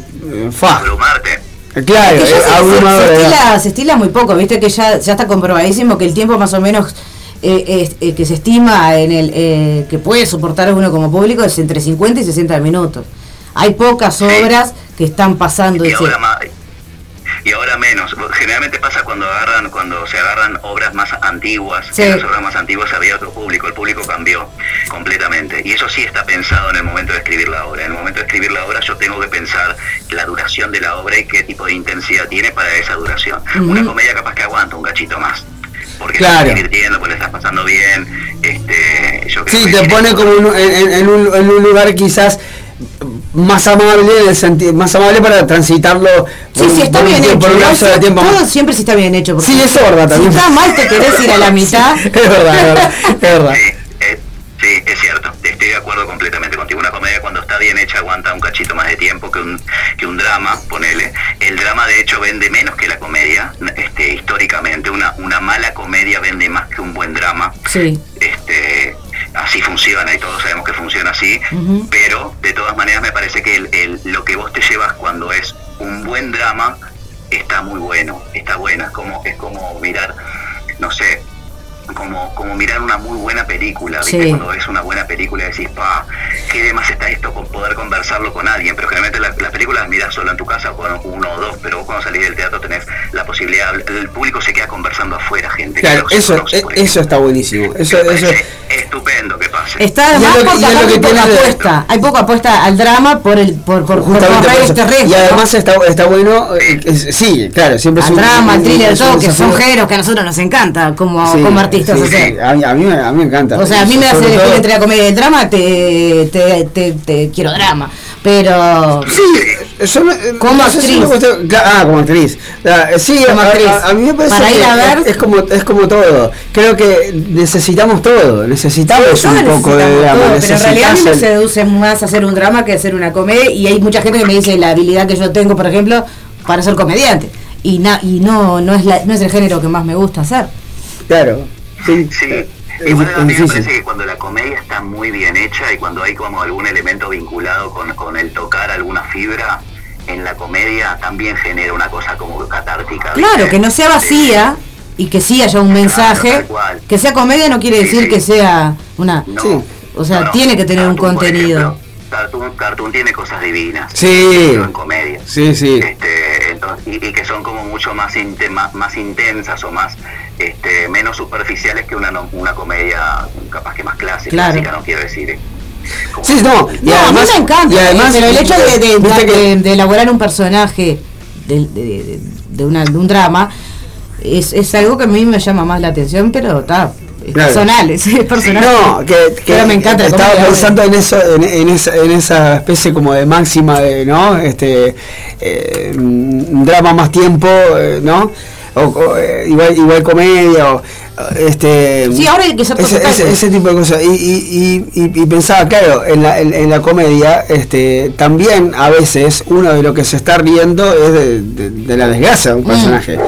fa, Abrumarte. claro, Que ya eh, se, estila, se estila muy poco, viste que ya, ya está comprobadísimo que el tiempo más o menos eh, eh, que se estima en el eh, que puede soportar uno como público es entre 50 y 60 minutos. Hay pocas obras que están pasando Y ese- ahora más. Y ahora menos. Generalmente pasa cuando agarran, cuando se agarran obras más antiguas. Sí. En las obras más antiguas había otro público, el público cambió completamente. Y eso sí está pensado en el momento de escribir la obra. En el momento de escribir la obra yo tengo que pensar la duración de la obra y qué tipo de intensidad tiene para esa duración. Una comedia capaz que aguanta un cachito más. Porque Claro. se está divirtiendo, porque estás pasando bien. Este, yo creo Sí, que te pone como en- en un, en un lugar quizás más amable en el sentido, más amable para transitarlo Sí, por, sí, está por bien tiempo- hecho. por un igual lapso de tiempo todo más. siempre sí está bien hecho. porque Sí, eso es verdad Si también. está mal, te querés ir a la mitad. *laughs* es verdad, es verdad, es *laughs* verdad. Sí, sí, es cierto, estoy de acuerdo completamente contigo. Una comedia cuando está bien hecha aguanta un cachito más de tiempo que un, que un drama, ponele. El drama de hecho vende menos que la comedia, este, históricamente. Una, una mala comedia vende más que un buen drama. Sí. Este, así funciona y todos sabemos que funciona así. pero de todas maneras me parece que el- el- lo que vos te llevas cuando es un buen drama está muy bueno, está bueno, es como, es como mirar, no sé, como, como mirar una muy buena película, ¿viste? Sí. Cuando ves una buena película y decís, pa, qué demás está esto con poder conversarlo con alguien, pero generalmente la- las películas las miras solo en tu casa con uno o dos, pero vos cuando salís del teatro tenés la posibilidad, el público se queda conversando afuera, gente. Claro, eso, conoce, eh, eso está buenísimo. Eso, eso, estupendo que pase. Está además lo que- porque lo que hay poca tiene apuesta. Hay poca apuesta al drama por el por, por, justamente por Y ¿no? además está, está bueno, eh, es- sí, claro, siempre es un- drama, un- thriller, todo, que son géneros que a nosotros nos encanta como, Sí, como artistas sí, hacer. sí, A, mí, a, mí, me- a mí me encanta. O sea, a mí me hace elegir todo- entre la comedia y el drama, te, te, te, te quiero drama. Pero. Sí, yo no- eh, Como no actriz. me ah, como actriz. Ah, sí, Como a, actriz. a- mí me parece Para ir que a ver- es, como es como todo. Creo que necesitamos todo, necesitamos un poco de drama. todo, pero en realidad a mí me seduce más hacer un drama que hacer una comedia y hay mucha gente que me dice la habilidad que yo tengo, por ejemplo, para ser comediante. Y, na, y no, no, es la, no es el género que más me gusta hacer. Claro. Sí. Sí, eh, bueno, es a mí me parece que cuando la comedia está muy bien hecha y cuando hay como algún elemento vinculado con, con el tocar alguna fibra, en la comedia también genera una cosa como catártica. ¿viste? Claro, que no sea vacía y que sí haya un mensaje. Que sea comedia no quiere decir sí. que sea una... No. O sea, no, tiene que tener un contenido. ejemplo, Cartoon, Cartoon tiene cosas divinas. Sí. En comedia. Sí, sí. Este, entonces, y, y que son como mucho más, inte- más, más intensas o más este, menos superficiales que una, una comedia capaz que más clásica, Claro. clásica no quiero decir. eh. Como- Sí, no, y No, además, a mí me encanta, y además, eh, pero el hecho de, de- que- elaborar un personaje de, de- una, un drama es, es algo que a mí me llama más la atención, pero está, es Claro. personal, *laughs* es, personal. No, que, que Pero me encanta estaba pensando en eso, en, en esa, en esa especie como de máxima de, ¿no? Este eh, drama más tiempo, eh, ¿no? O, o, eh, igual, igual comedia, o este Sí, ahora hay que ser ese, ese, ese tipo de cosas. Y, y, y, y- y pensaba, claro, en la, en, en la comedia, este, también a veces uno de lo que se está riendo es de, de- de la desgracia de un personaje.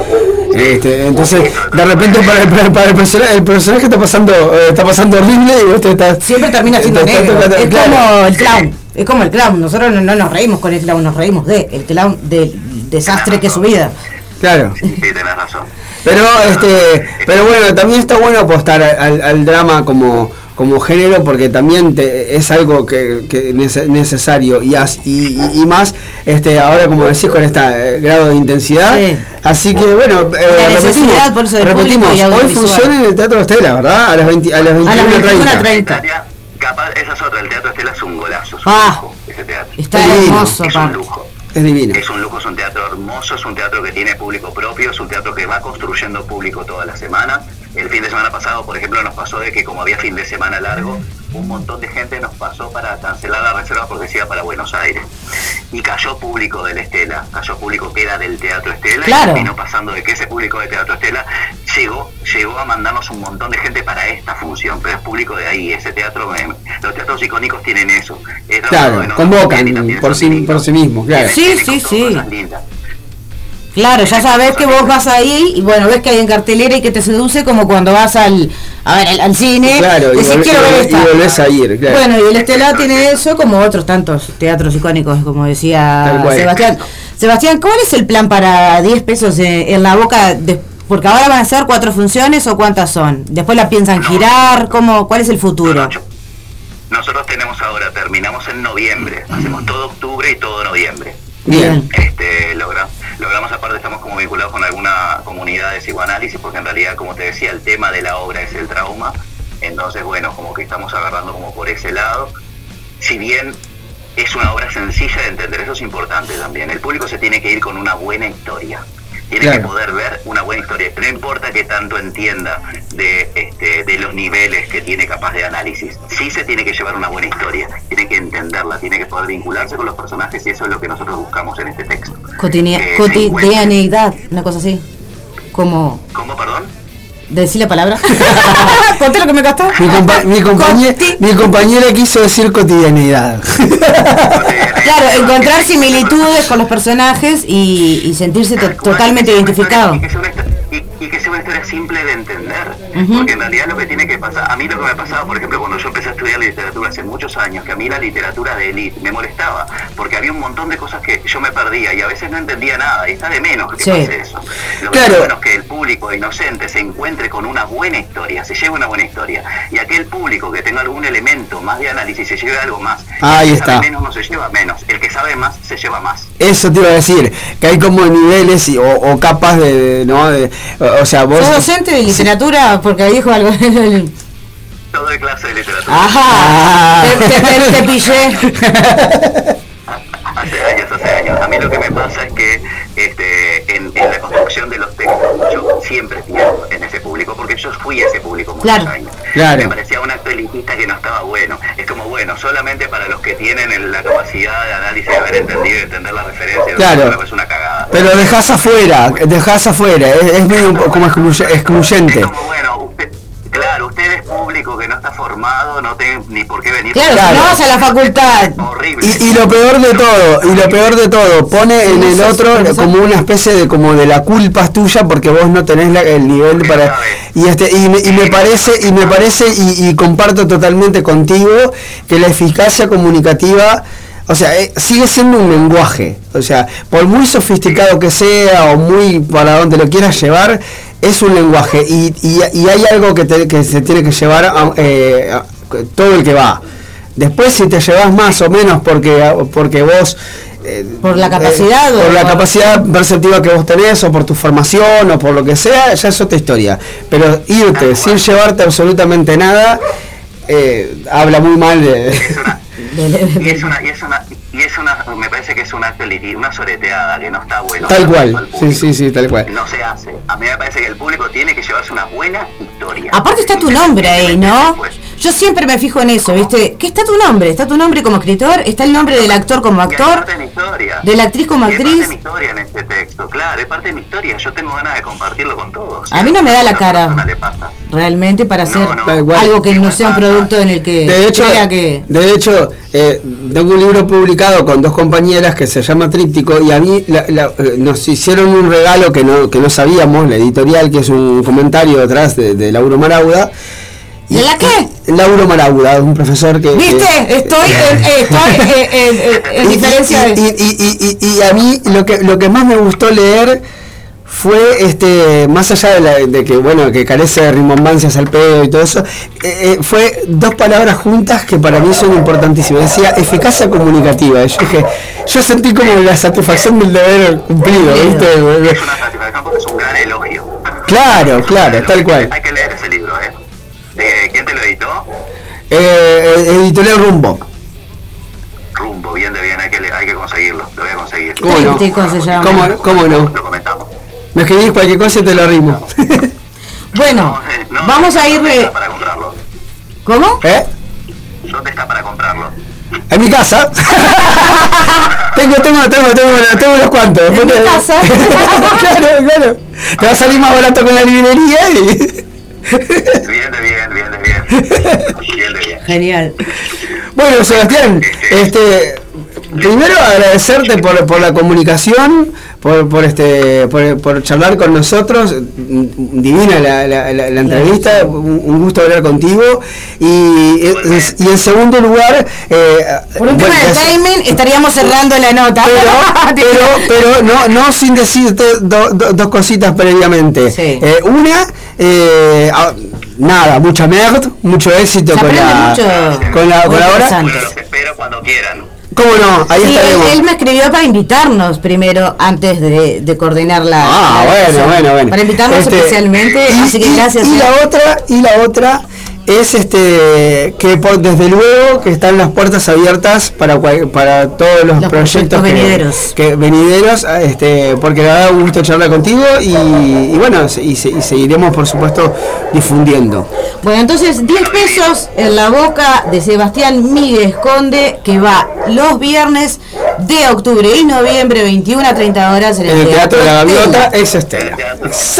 Este, entonces, de repente para el, para- para el personaje, el personaje está pasando, eh, está pasando horrible y vos te estás. Siempre termina siendo te estás negro. tocando- Es claro. como el clown. Es como el clown. Nosotros no, no nos reímos con el clown, nos reímos de el clown del desastre que es su vida. Claro. Sí, tenés razón. Pero este, pero bueno, también está bueno apostar al, al drama como como género porque también te- es algo que, que nece- necesario y, as- y, y- y más este ahora como decís con este grado de intensidad Sí. así que bueno eh, La repetimos, por eso, repetimos hoy funciona en el Teatro Estela ¿verdad? a las 20, a las 21.30 las 21:30. Italia, capaz, esa es otra, el Teatro Estela es un golazo, es un Ah. lujo, ese teatro. Está lindo. hermoso, es un lujo. es divino Es un lujo, es un teatro hermoso, es un teatro que tiene público propio, es un teatro que va construyendo público toda la semana. El fin de semana pasado, por ejemplo, nos pasó de que como había fin de semana largo, un montón de gente nos pasó para cancelar la reserva porque se iba para Buenos Aires. Y cayó público del Estela, cayó público que era del Teatro Estela Claro. y terminó pasando de que ese público de Teatro Estela llegó, llegó a mandarnos un montón de gente para esta función, pero es público de ahí, ese teatro, eh, los teatros icónicos tienen eso. Claro convocan por sí, por sí mismos claro Sí, sí, cosas sí. Claro, ya sabes que vos vas ahí y bueno, ves que hay en cartelera y que te seduce como cuando vas al, a ver, al, al cine. Claro, y, decís, vol- quiero ver esta. y volvés a ir claro. Bueno, y el Estelar tiene eso como otros tantos teatros icónicos, como decía. Sebastián. Sebastián, ¿cuál es el plan para 10 pesos en, en la boca? de- porque ahora van a ser cuatro funciones o cuántas son. Después la piensan girar, ¿cómo, ¿cuál es el futuro? Nosotros tenemos ahora, terminamos en noviembre, hacemos todo octubre y todo noviembre. Bien Este, logra- logramos aparte, estamos como vinculados con alguna comunidad de psicoanálisis, porque en realidad, como te decía, el tema de la obra es el trauma. Entonces, bueno, como que estamos agarrando como por ese lado. Si bien es una obra sencilla de entender, eso es importante también. El público se tiene que ir con una buena historia. Tiene Claro. que poder ver una buena historia. No importa que tanto entienda de, este, de los niveles que tiene capaz de análisis. Sí se tiene que llevar una buena historia. Tiene que entenderla, tiene que poder vincularse con los personajes y eso es lo que nosotros buscamos en este texto. Cotidia- se cotidianeidad, una cosa así. Como ¿Cómo, perdón? Decir la palabra. *laughs* Conté lo que me costó. mi, compa- mi, compañe- Coti- mi compañera quiso decir cotidianidad *laughs* Claro, encontrar similitudes con los personajes y, y sentirse to- totalmente identificado. Y que sea una que historia simple de entender. Porque en realidad lo que tiene que pasar, a mí lo que me pasaba, por ejemplo, cuando yo empecé a estudiar literatura hace muchos años, que a mí la literatura de élite me molestaba, porque había un montón de cosas que yo me perdía y a veces no entendía nada, y está de menos que Sí. pase eso. Lo que Claro. es bueno es que el público inocente se encuentre con una buena historia, se lleve una buena historia, y aquel público que tenga algún elemento más de análisis se lleve algo más. Ahí el que está. sabe menos no se lleva menos, el que sabe más se lleva más. Eso te iba a decir, que hay como niveles y- o, o capas de, de- ¿no? De- o sea, vos... ¿Sos docente de literatura? Porque dijo algo. *laughs* Todo de clase de literatura. Ajá. Ah. Te, te- te- te pillé. *laughs* Hace años, hace años. A mí lo que me pasa es que este, en, en la construcción de los textos yo siempre pierdo en ese público, porque yo fui ese público muchos Claro. años. Claro. Me parecía un acto elitista que no estaba bueno. Es como, bueno, solamente para los que tienen el- la capacidad de análisis, de haber entendido y entender la referencia, Claro. es una cagada. Pero dejás afuera, dejás afuera, es, es medio como excluye- excluyente. Es como, bueno, usted, claro, usted es público que no está formado, no tiene ni por qué venir. Claro, Claro. no vas a la facultad. Horrible. Y, y lo peor de todo, y lo peor de todo, pone en el otro como una especie de como de la culpa es tuya porque vos no tenés la- el nivel para y este y me, y me parece y me parece y, y comparto totalmente contigo que la eficacia comunicativa o sea, eh, sigue siendo un lenguaje. O sea, por muy sofisticado que sea o muy para donde lo quieras llevar, es un lenguaje. Y, y- y hay algo que, te- que se tiene que llevar a, eh, a- todo el que va. Después si te llevas más o menos porque, porque vos... eh, Por la capacidad eh, por la por- capacidad perceptiva que vos tenés o por tu formación o por lo que sea, ya es otra historia. Pero irte sin llevarte absolutamente nada, eh, habla muy mal de... *laughs* *laughs* *laughs* Y es una, y es una, y es una, me parece que es una una soreteada que no está bueno. Tal Al cual, sí, sí, sí, tal cual. No se hace. A mí me parece que el público tiene que llevarse una buena historia. Aparte está tu nombre ahí, ¿no? Yo siempre me fijo en eso, ¿viste? ¿Qué está tu nombre? Está tu nombre como escritor, está el nombre del actor como es actor, parte de mi historia. de la actriz como Es parte actriz. de mi historia en este texto, claro, es parte de mi historia. Yo tengo ganas de compartirlo con todos. A mí no me da la cara. realmente para hacer no. Algo que no sea un producto en el que De hecho, crea que de hecho eh, tengo un libro publicado con dos compañeras que se llama Tríptico y a mí la- la- eh, nos hicieron un regalo que no, que no sabíamos, la editorial, que es un comentario detrás de, de Lauro Marauda. Y- ¿De la qué? Lauro Marauda, un profesor que... ¿Viste? que- Estoy en, eh, estoy en, en- en- en y- diferencia y, de... y- y- y- y a mí lo que lo que más me gustó leer fue este más allá de, la- de que bueno que carece de rimbombancias al pedo y todo eso eh, eh, fue dos palabras juntas que para mí son importantísimas decía eficacia comunicativa y yo dije yo sentí como la satisfacción del deber cumplido ¿viste? Es una satisfacción porque es un gran elogio. claro claro tal cual Hay que leer ese libro, ¿eh? ¿De quién te lo editó? eh, editorial rumbo Rumbo, bien de bien, hay que, hay que conseguirlo, lo voy a conseguir. ¿Cómo no? Llama. ¿Cómo, cómo no? Lo comentamos. me escribís cualquier cosa y te lo rimo *laughs* Bueno, eh, no, vamos a ¿dónde irle... está para comprarlo? ¿Cómo? ¿eh? ¿Dónde está para comprarlo? En mi casa. *laughs* tengo, tengo, tengo, tengo, tengo unos cuantos. ¿En mi casa? *laughs* claro, claro. Te va a salir más barato con la librería y. Bien bien, bien bien. Genial. Bueno, Sebastián, este primero agradecerte por, por la comunicación, por, por este por, por charlar con nosotros, divina la, la- la- la entrevista, un, un gusto hablar contigo y, y en segundo lugar eh, Por un bueno, tema de timing estaríamos cerrando la nota. pero, *laughs* pero, pero no, no sin decirte do- do- dos cositas previamente. Sí. Eh, una, eh, ah, nada, mucha merd, mucho éxito con la, mucho. con la, con la los espero cuando quieran. ¿Cómo no? Ahí Sí, él, estaremos. él me escribió para invitarnos primero antes de, de coordinar la. Ah, la bueno, bueno, bueno. Para invitarnos Este, especialmente, y- así que gracias. Y eh. la otra, y la otra es este que por- desde luego que están las puertas abiertas para cual- para todos los, Los proyectos, proyectos que- venideros. que venideros este porque me da un gusto charlar contigo y, y bueno y, y seguiremos por supuesto difundiendo Bueno, entonces 10 pesos en la boca de Sebastián Miguel Conde, que va los viernes de octubre y noviembre, 21 a 30 horas en el, en el Teatro de la Gaviota Estela. es Estela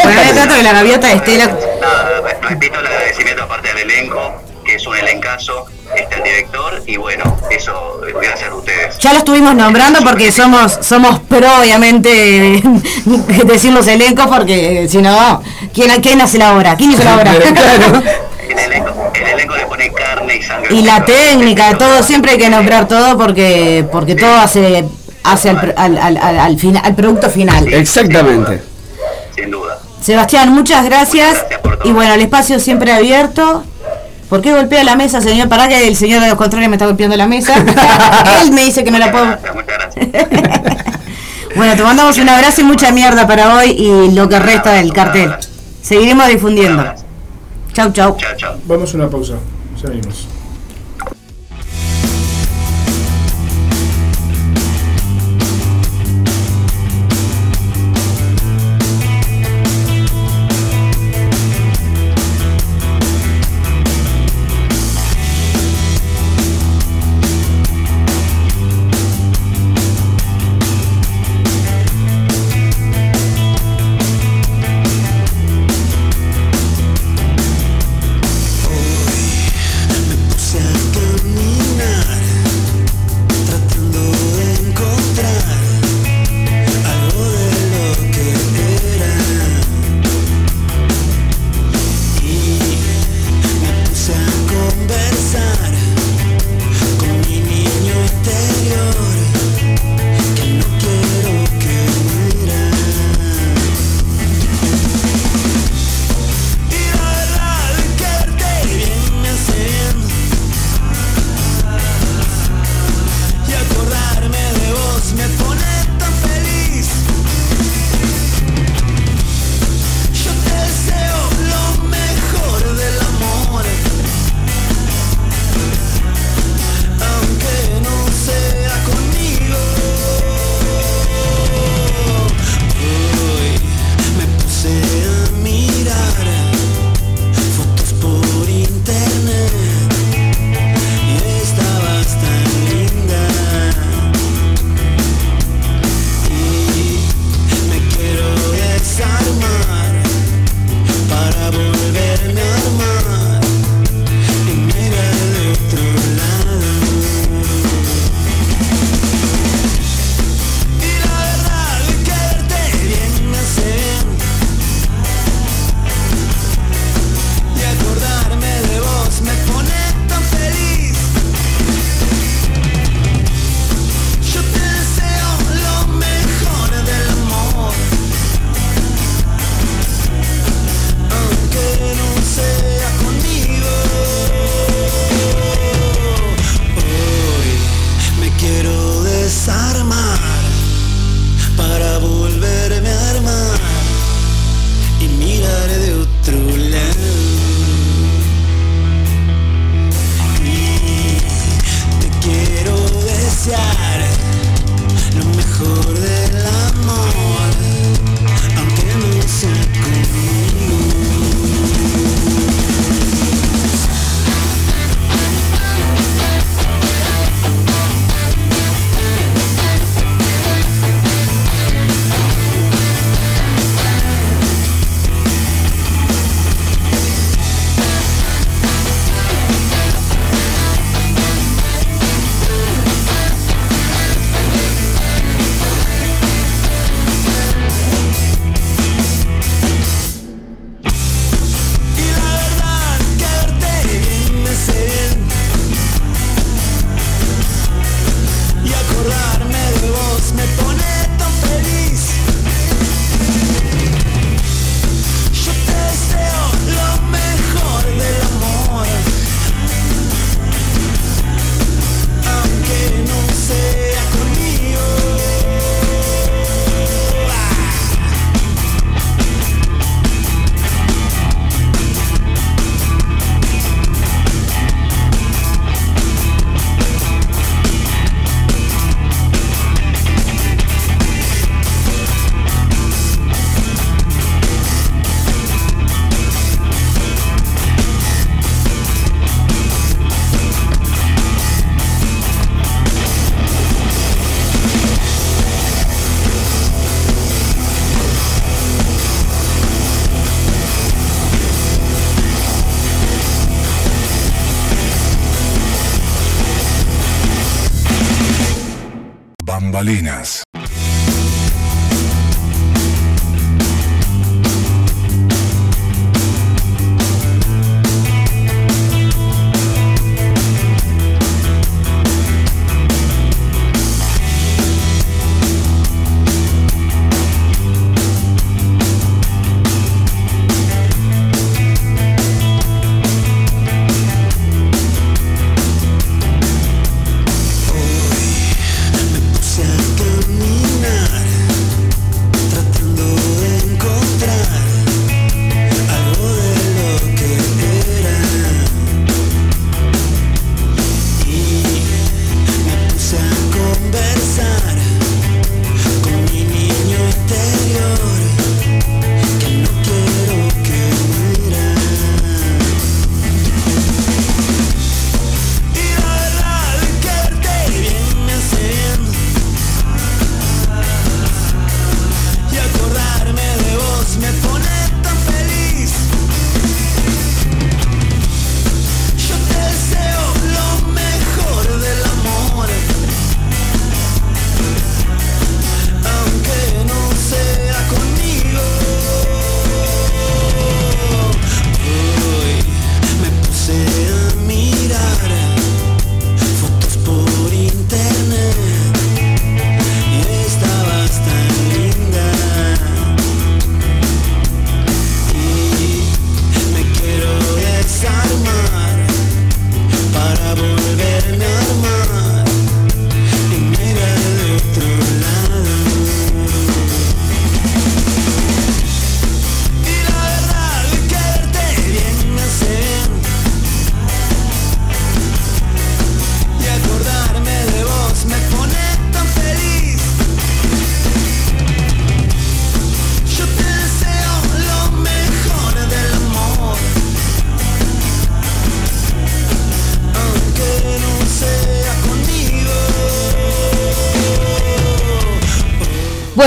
Bueno, el. Teatro de la Gaviota Estela. Nada, re- repito el agradecimiento aparte del elenco, que es un elencazo. este, al director y bueno, eso, gracias a ustedes. Ya lo estuvimos nombrando porque somos somos pro, obviamente, *laughs* decir los elencos porque si no, ¿quién, ¿quién hace la obra? ¿Quién hizo la obra? *laughs* Claro. *laughs* El elenco, el elenco le pone carne y sangre. y la técnica, proyecto. todo, siempre hay que nombrar todo porque porque todo hace hace al, al, al, al, al fina- al producto final. Exactamente. Sin duda. Sebastián, muchas gracias. Muchas gracias por todo. Y bueno, el espacio siempre abierto. ¿Por qué golpea la mesa, señor? Para que el señor de los controles me está golpeando la mesa. *laughs* Él me dice que no la puedo. Muchas gracias, muchas gracias. Bueno, te mandamos un abrazo y mucha mierda para hoy y lo que resta del cartel. Seguiremos difundiendo. Chau, chau. Chao, chao. Vamos a una pausa. Ya venimos.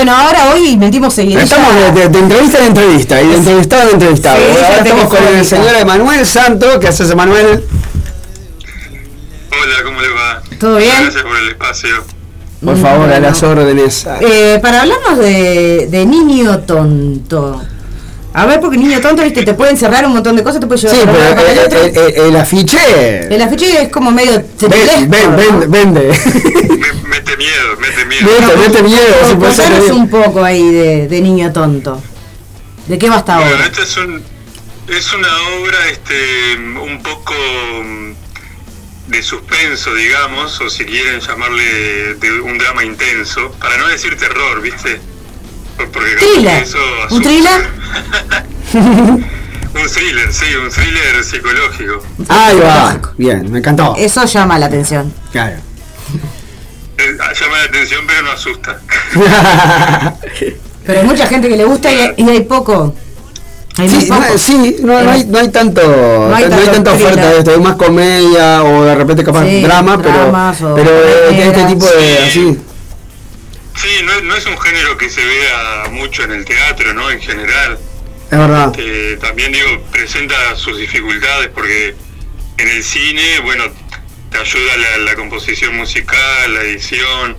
Bueno, ahora hoy metimos seguidilla. Estamos de, de- de entrevista en entrevista y de entrevistado en entrevistado. Sí, Ahora estamos con el señor Emanuel Santo. ¿Qué haces, Emanuel? Hola, ¿cómo le va? ¿Todo bien? Gracias por el espacio. Por favor, a bueno. las órdenes. Eh, para hablarnos de, de niño tonto. A ver, porque niño tonto, viste, te puede encerrar un montón de cosas, te puede llevar Sí, pero el el, otro. el- el- el afiche. El afiche es como medio Ven, ven, ¿no? ven- vende. Me- mete miedo, mete miedo. Mete, mete miedo. si puede ser Contanos que- un poco ahí de, de niño tonto. ¿De qué va hasta Bueno, ahora? esta es, un, es una obra este, un poco mm, de suspenso, digamos, o si quieren llamarle de un drama intenso, para no decir terror, ¿viste? Por- Porque ¿Thriller? que eso ¿Un thriller? *laughs* un thriller, sí, un thriller psicológico. Ahí va. Bien, me encantó. Eso llama la atención. Claro. Asusta. *laughs* Pero hay mucha gente que le gusta y, y hay poco. Hay Sí, poco. no, sí, no, no hay, no hay tanto, no hay, tanto tanta oferta de esto, hay más comedia o de repente capaz Sí, drama, dramas pero, o pero de este tipo de así. Sí, no, es- no es un género que se vea mucho en el teatro, ¿no? En general. Es verdad. Eh, también digo, presenta sus dificultades porque en el cine, bueno, te ayuda la, la composición musical, la edición,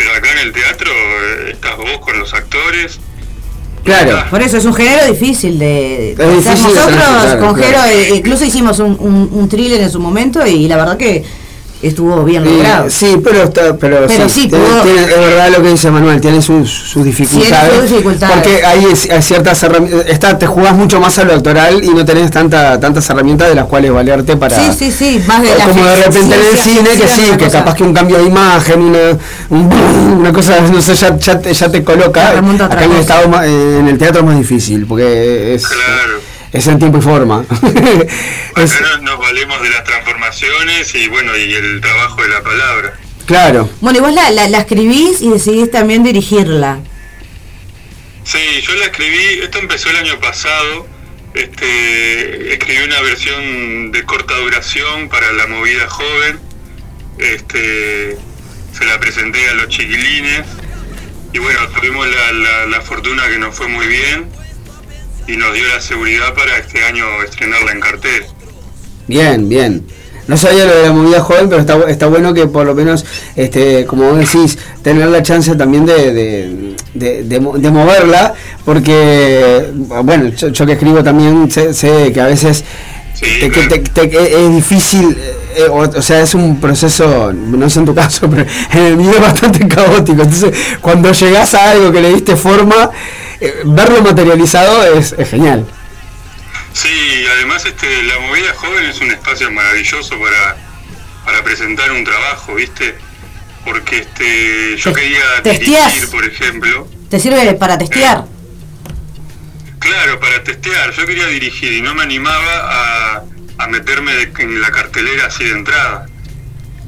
pero acá en el teatro eh, estás vos con los actores. Claro. Por eso es un género difícil de, de difícil de Nosotros transitar, con claro. Jero eh, incluso hicimos un, un, un thriller en su momento y la verdad que estuvo bien Eh, logrado. sí, pero está, pero, Pero sí, sí, tiene- pudo- tiene- es verdad lo que dice Manuel, tiene sus, sus dificultades. Porque hay, hay ciertas herramientas, está, te jugás mucho más a lo actoral y no tenés tanta, tantas herramientas de las cuales valerte para. Sí, sí, sí, más de como de repente en el cine, que sí, que capaz que un cambio de imagen, una, un- *coughs* una cosa, no sé, ya, ya, te, ya te coloca. Acá en el, cosa. estado, ma- eh, en el teatro es más difícil, porque es, Claro. Es en tiempo y forma. *laughs* Es- Acá nos, nos valemos de las transformaciones y bueno, y el trabajo de la palabra. claro. Bueno, y vos la, la, la escribís y decidís también dirigirla. Sí, yo la escribí, esto empezó el año pasado, este, escribí una versión de corta duración para la movida joven, este, se la presenté a los chiquilines y bueno, tuvimos la, la, la fortuna que nos fue muy bien y nos dio la seguridad para este año estrenarla en cartel. Bien, bien. No sabía lo de la movida joven, pero está, está bueno que por lo menos, este, como vos decís, tener la chance también de, de, de- de mo- de moverla, porque, bueno, yo, que escribo también sé que a veces te- que te- te- que es difícil, eh, o, o sea, es un proceso, no sé en tu caso, pero *laughs* en el mío es bastante caótico. Entonces, cuando llegás a algo que le diste forma, eh, verlo materializado es, es genial. Sí, además este, la movida joven es un espacio maravilloso para, para presentar un trabajo, ¿viste? Porque este, yo Te- quería dirigir, por ejemplo, ¿Te sirve para testear? Claro, para testear, yo quería dirigir y no me animaba a, a meterme de- en la cartelera así de entrada.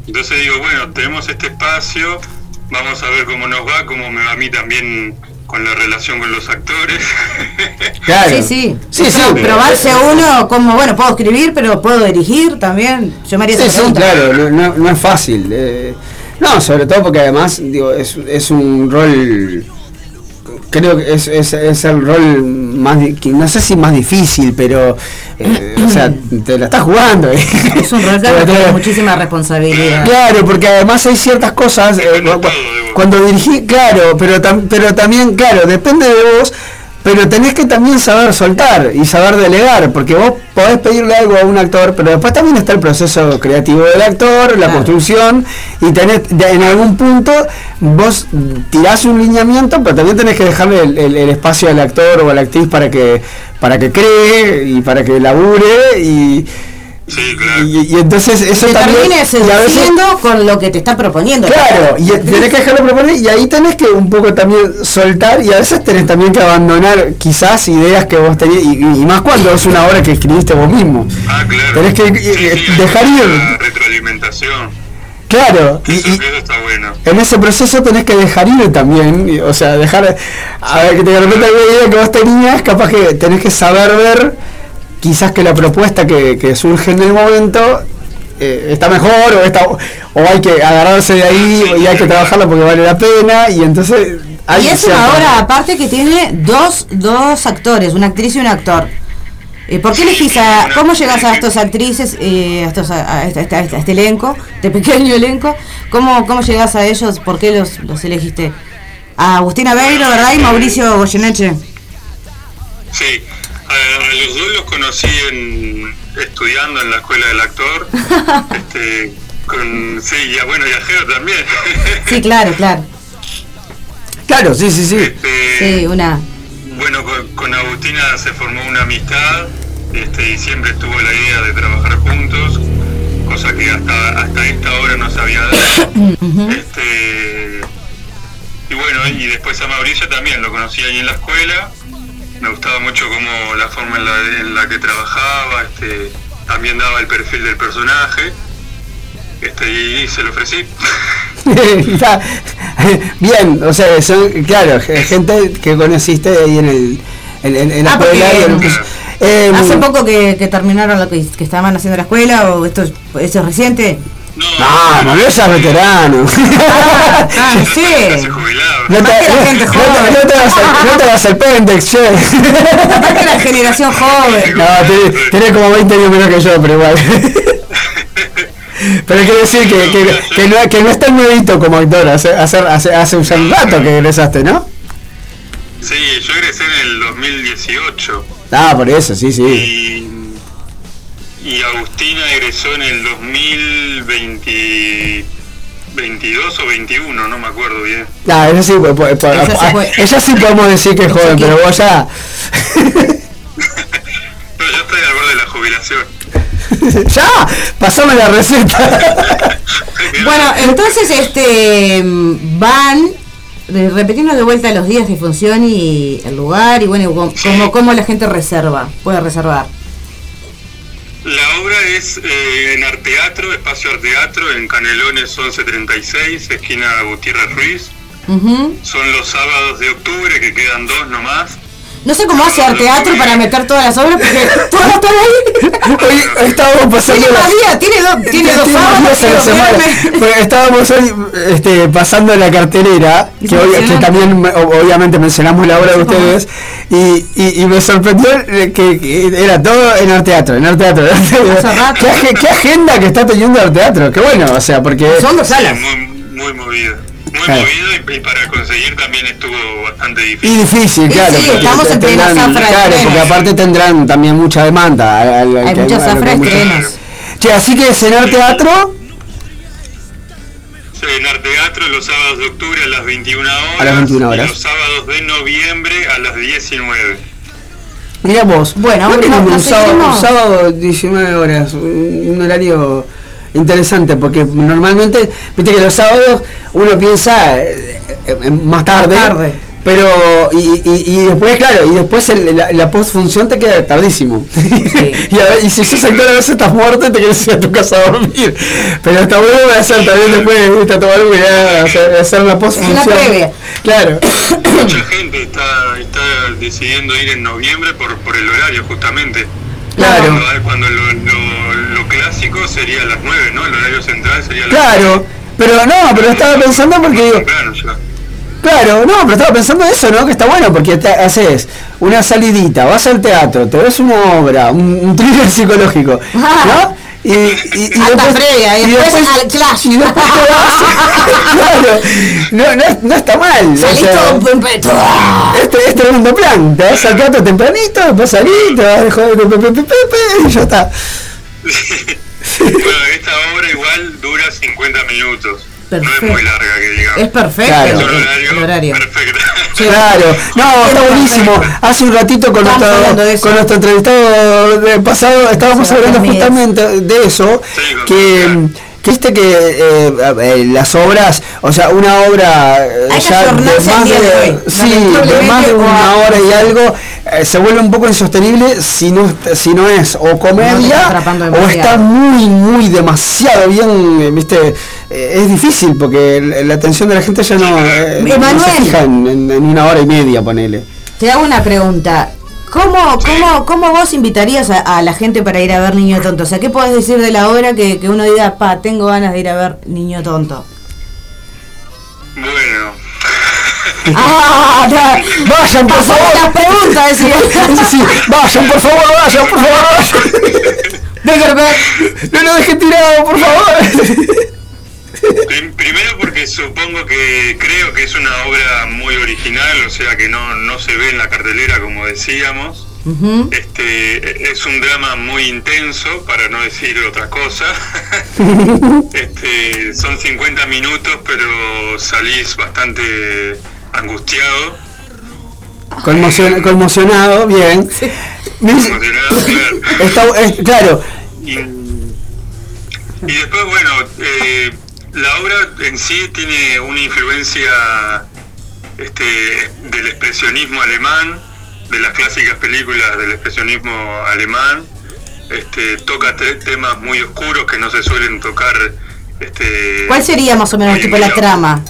Entonces digo, bueno, tenemos este espacio, vamos a ver cómo nos va, cómo me va a mí también con la relación con los actores. *laughs* Claro. Sí, sí. Sí, sí. Pro- Probarse uno como, bueno, puedo escribir, pero puedo dirigir también. Yo me haría Sí, esa sí, claro, no, no- no es fácil. eh, no, sobre todo porque además digo, es, es un rol, creo que es, es, es el rol más, no sé si más difícil, pero, eh, o sea, te la estás jugando. eh. Es un rol *laughs* que tiene muchísima responsabilidad. Claro, porque además hay ciertas cosas, eh, cu- cu- cuando dirigí, claro, pero, tam- pero también, claro, depende de vos, pero tenés que también saber soltar y saber delegar, porque vos podés pedirle algo a un actor, pero después también está el proceso creativo del actor, la Claro. construcción, y tenés, en algún punto vos tirás un lineamiento, pero también tenés que dejarle el, el- el espacio al actor o a la actriz para que, para que cree y para que labure y... Y, y entonces eso que también termines y a veces- seduciendo con lo que te está proponiendo. Claro, y tenés que dejarlo proponer y ahí tenés que un poco también soltar y a veces tenés también que abandonar quizás ideas que vos tenías y, y más cuando es una obra que escribiste vos mismo. Ah, claro. Tenés que Sí, eh, sí, hay dejar mucha ir. retroalimentación. Claro, y, Eso, y eso está bueno. en ese proceso tenés que dejar ir también, y, o sea, dejar, a ver, que de repente hay una idea que vos tenías, capaz que tenés que saber ver, quizás que la propuesta que, que surge en el momento eh, está mejor o, está, o hay que agarrarse de ahí y hay que trabajarla porque vale la pena y entonces... hay Y es una obra aparte que tiene dos, dos actores, una actriz y un actor. Eh, ¿Por qué elegís a, cómo llegas a estas actrices, eh, a, estos, a, a este, a este- a este elenco, de pequeño elenco? ¿Cómo, cómo llegas a ellos? ¿Por qué los, los elegiste? A Agustina Beiro, ¿verdad? Y Mauricio Goyeneche. Sí, a, a los dos los conocí en, estudiando en la escuela del actor. *laughs* este, con, sí, y a, bueno, y a Jero también. *laughs* Sí, claro, claro. Claro, sí, sí, sí. Este, Sí, una... Bueno, con, con Agustina se formó una amistad este, y siempre tuvo la idea de trabajar juntos, cosa que hasta, hasta esta hora no se había dado. este, y bueno, y después a Mauricio también lo conocí ahí en la escuela. Me gustaba mucho como la forma en la, en la que trabajaba, este, también daba el perfil del personaje. Este, y se lo ofrecí. *laughs* Bien, o sea, son, claro, ge- gente que conociste ahí en el en, en- en la Ah, porque, escuela en. Eh, ¿Hace poco que, que terminaron lo que, que estaban haciendo en la escuela o esto es, eso es reciente? No, no, no es veterano. Ah, sí. No te, vas al- Pendex, che. Aparte la generación joven. No, tiene, tiene como 20 años menos que yo, pero igual. Pero quiero decir que, que, que no, que no es tan nuevito como actor, hace, hace, hace, hace un rato que egresaste, ¿no? Sí, yo egresé en el 2018 Ah, por eso, sí, sí. y, y Agustina egresó en el 2022 o 21, no me acuerdo bien. Ah, eso sí, po- Esa sí ella podemos decir que es joven, pero vos ya. *laughs* No, yo estoy al borde de la jubilación. *laughs* ¡Ya! ¡Pasame la receta! *laughs* Bueno, entonces este van eh, repetirnos de vuelta los días de función y el lugar y bueno, cómo- cómo la gente reserva, puede reservar. La obra es eh, en Arteatro, Espacio Arteatro, en Canelones 1136, esquina Gutiérrez Ruiz. Son los sábados de octubre, que quedan dos nomás. No sé cómo hace teatro para meter todas las obras porque todas están ahí. Hoy estábamos pasando Tiene la- más días, tiene dos, tiene dos Tiene más sábados. días a la semana. estábamos hoy este, pasando la cartelera, que, hoy- que emocionante. también obviamente mencionamos la obra de ustedes, y, y, y me sorprendió que, que era todo en el teatro, en el teatro. en el teatro. ¿Qué, ag- qué agenda que está teniendo el teatro? Qué bueno, o sea, porque... Son dos salas. Muy, muy movido. Muy Claro. movido y, y para conseguir también estuvo bastante Y difícil. difícil, Sí, claro. sí, porque estamos en plena tendrán- zafra Claro, porque aparte tendrán también mucha demanda. al- al- Hay que- mucha a lo zafra que de mucha- estrenos. Che, así que cenar teatro En Arte Teatro los sábados de octubre a las 21 horas. A las 21 horas. Y los sábados de noviembre a las 19. Mira vos, Bueno, ¿no tenemos un, sábado, un sábado 19 horas, un horario interesante, porque normalmente, viste que los sábados uno piensa eh, eh, más tarde, Más tarde. pero y, y, y después, claro, y después el- la, la postfunción te queda tardísimo. *laughs* y, a ver, y si sos actor a veces estás muerto y te quieres ir a tu casa a dormir. Pero está bueno hacer también después, a tomar ya, hacer, hacer una postfunción. previa. Claro. *coughs* Mucha gente está, está decidiendo ir en noviembre por, por el horario justamente. Claro. Cuando, cuando lo, lo- clásico sería a las 9, ¿no? El horario central sería a las Claro, pero no, pero estaba pensando porque digo, temprano ya. Claro, no, pero estaba pensando eso, ¿no? Que está bueno porque te haces una salidita, vas al teatro, te ves una obra, un, un thriller psicológico, ¿no? *laughs* Y, y, y Alta previa, y después al clash. y después te vas- *laughs* claro, no, no, no está mal. o Salís sea, todo pumpeto. este es tremendo plan, te vas al teatro tempranito, después salís, te vas de joder, y ya está. *laughs* Bueno, esta obra igual dura 50 minutos. No es muy larga, que digamos. Es perfecto Claro. Es horario, el horario. perfecto. Claro, no, está buenísimo. Hace un ratito con nuestro, con nuestro entrevistado pasado estábamos hablando justamente de eso, Sí, que, que viste que eh, eh, las obras, o sea, una obra eh, ya de más de sí, de más de una hora y algo, eh, se vuelve un poco insostenible si no, si no es o comedia o está muy, muy demasiado bien, eh, viste, eh, es difícil porque la atención de la gente ya no, eh, no se fija en, en- en una hora y media, ponele. Te hago una pregunta. ¿Cómo, cómo, cómo vos invitarías a, a la gente para ir a ver Niño Tonto? O sea, ¿qué podés decir de la obra que, que uno diga, pa, tengo ganas de ir a ver Niño Tonto? Bueno, ¡Ah! ya. Vayan, por favor. las preguntas, decía. Sí, sí, vayan, por favor, vayan, por favor, vayan. No lo dejen tirado, por favor. prim- primero porque supongo que creo que es una obra muy original, o sea que no, no se ve en la cartelera como decíamos. Este es un drama muy intenso, para no decir otra cosa. *laughs* este, son 50 minutos, pero salís bastante angustiado, Conmocion- conmocionado, bien. Emocionado, claro. *laughs* Está- es- claro, Y, y después, bueno, eh, la obra en sí tiene una influencia este, del expresionismo alemán, de las clásicas películas del expresionismo alemán. Este, toca te- temas muy oscuros que no se suelen tocar. Este, ¿Cuál sería más o menos tipo la trama?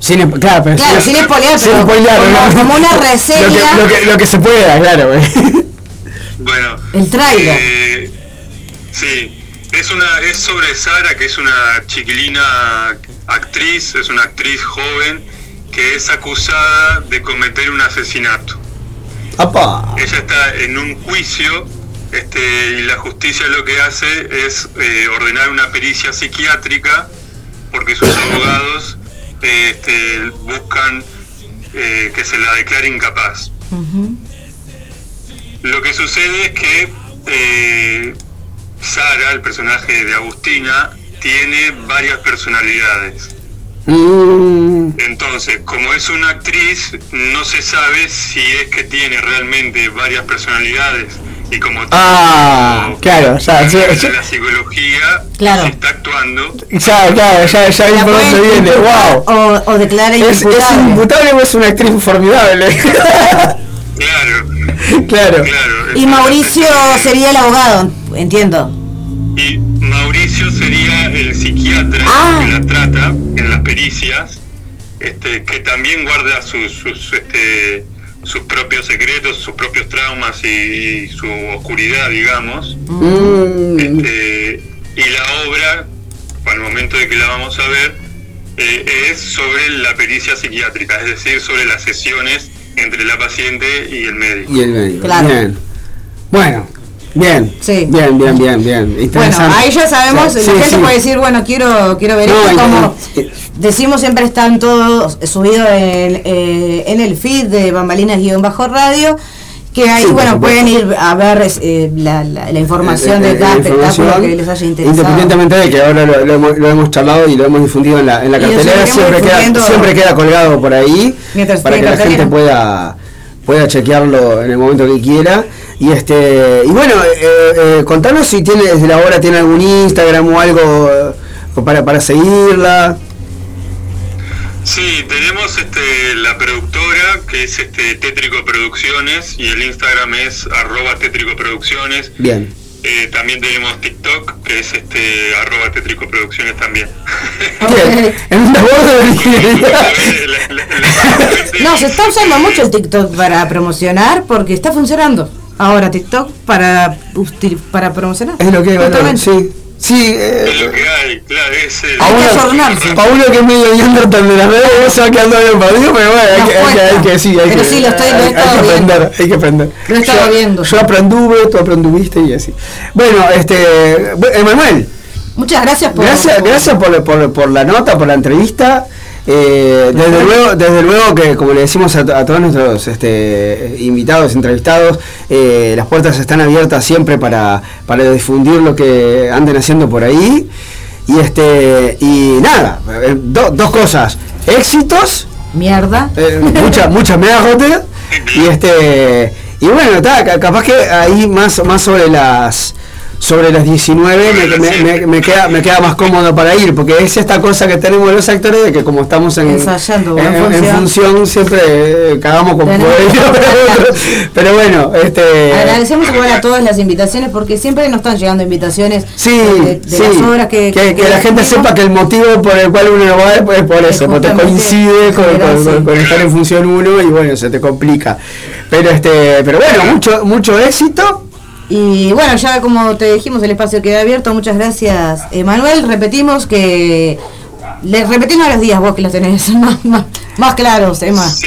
Sin, claro, pero Claro, sin spoilear, sin pero spoilear, como- ¿no? como una Lo que, reseña. lo que, lo que se pueda, claro. Bueno, El tráiler. Eh, sí, es una es sobre Sara, que es una chiquilina actriz, es una actriz joven que es acusada de cometer un asesinato. Apa. Ella está en un juicio este, y la justicia lo que hace es eh, ordenar una pericia psiquiátrica porque sus *laughs* abogados este, buscan eh, que se la declare incapaz. Lo que sucede es que eh, Sara, el personaje de Agustina, tiene varias personalidades. Mm, Entonces, como es una actriz, no se sabe si es que tiene realmente varias personalidades y como Ah, claro, ya, ya, de ya. la psicología Claro. se está actuando. Ya, claro, ya, ya vi por dónde viene. Wow. O, o declara Es, es imputable. imputable o es una actriz formidable. Claro, claro. claro. Y Mauricio sería el abogado, entiendo. Y Mauricio sería el psiquiatra Ah. que la trata en las pericias, este, que también guarda sus, sus, este, sus propios secretos, sus propios traumas y, y su oscuridad, digamos. Mm, Este, y la obra, para el momento de que la vamos a ver, eh, es sobre la pericia psiquiátrica, es decir, sobre las sesiones entre la paciente y el médico. y el médico. Claro. Bien. Bueno, bien. Sí. Bien, bien, bien, bien. Bueno, ahí ya sabemos, Sí, la gente sí. puede decir, bueno, quiero, quiero ver No, esto, como y- decimos siempre están todos subidos en, eh, en el feed de Bambalinas-Radio, que ahí, bueno, pueden ir a ver eh, la, la- la información Eh, de eh, cada espectáculo que les haya interesado. Independientemente de que ahora lo, lo hemos, lo hemos charlado y lo hemos difundido en la, en la cartelera, siempre queda, siempre queda colgado por ahí Mientras para que la gente pueda pueda chequearlo en el momento que quiera y este y bueno eh, eh, contanos si tiene desde la obra tiene algún Instagram o algo eh, para, para seguirla Sí, tenemos este, la productora que es este, Tétrico Producciones y el Instagram es arroba Tétrico Producciones. bien Eh, también tenemos TikTok que es este, arroba Tétrico Producciones también. No, se está usando mucho el TikTok para promocionar porque está funcionando. Ahora TikTok para, para promocionar. es lo que hay sí sí es lo eh, que hay, claro, es el- Paulo- que es medio Neandertal de las redes, se va quedando bien perdido, pero bueno, hay que, hay que, hay que, sí, hay Pero que, sí, lo estoy- lo he hay, hay estado que viendo. aprender, hay que aprender. Lo he estado yo, viendo. Yo aprenduve, tú aprenduviste y así. Bueno, este, Emanuel, Muchas gracias por... gracias, gracias por, por, por la nota, por la entrevista. Eh, desde luego, desde luego que como le decimos a, to- a todos nuestros este, invitados, entrevistados, eh, las puertas están abiertas siempre para, para difundir lo que anden haciendo por ahí. Y este y nada, eh, do- dos cosas, éxitos, Mierda. eh, mucha, mucha mierda, y este y bueno, ca- capaz que ahí más, más sobre las sobre las 19 me, me- me- me queda, me queda más cómodo para ir, porque es esta cosa que tenemos los actores de que como estamos en, Ensayando, en, en en función. siempre eh, cagamos con fuego, *laughs* pero, pero bueno, este Agradecemos igual a todas las invitaciones porque siempre nos están llegando invitaciones Sí, de, de sí, las obras que, que, que la gente sepa que el motivo por el cual uno va es por- es por eso, porque coincide con, con estar en función uno y bueno, se te complica. Pero este, pero bueno, mucho, mucho éxito. Y bueno, ya como te dijimos, el espacio queda abierto. Muchas gracias, Emanuel. Repetimos que. Le repetimos los días vos que los tenés *laughs* más, más, más claros, Emma. Sí,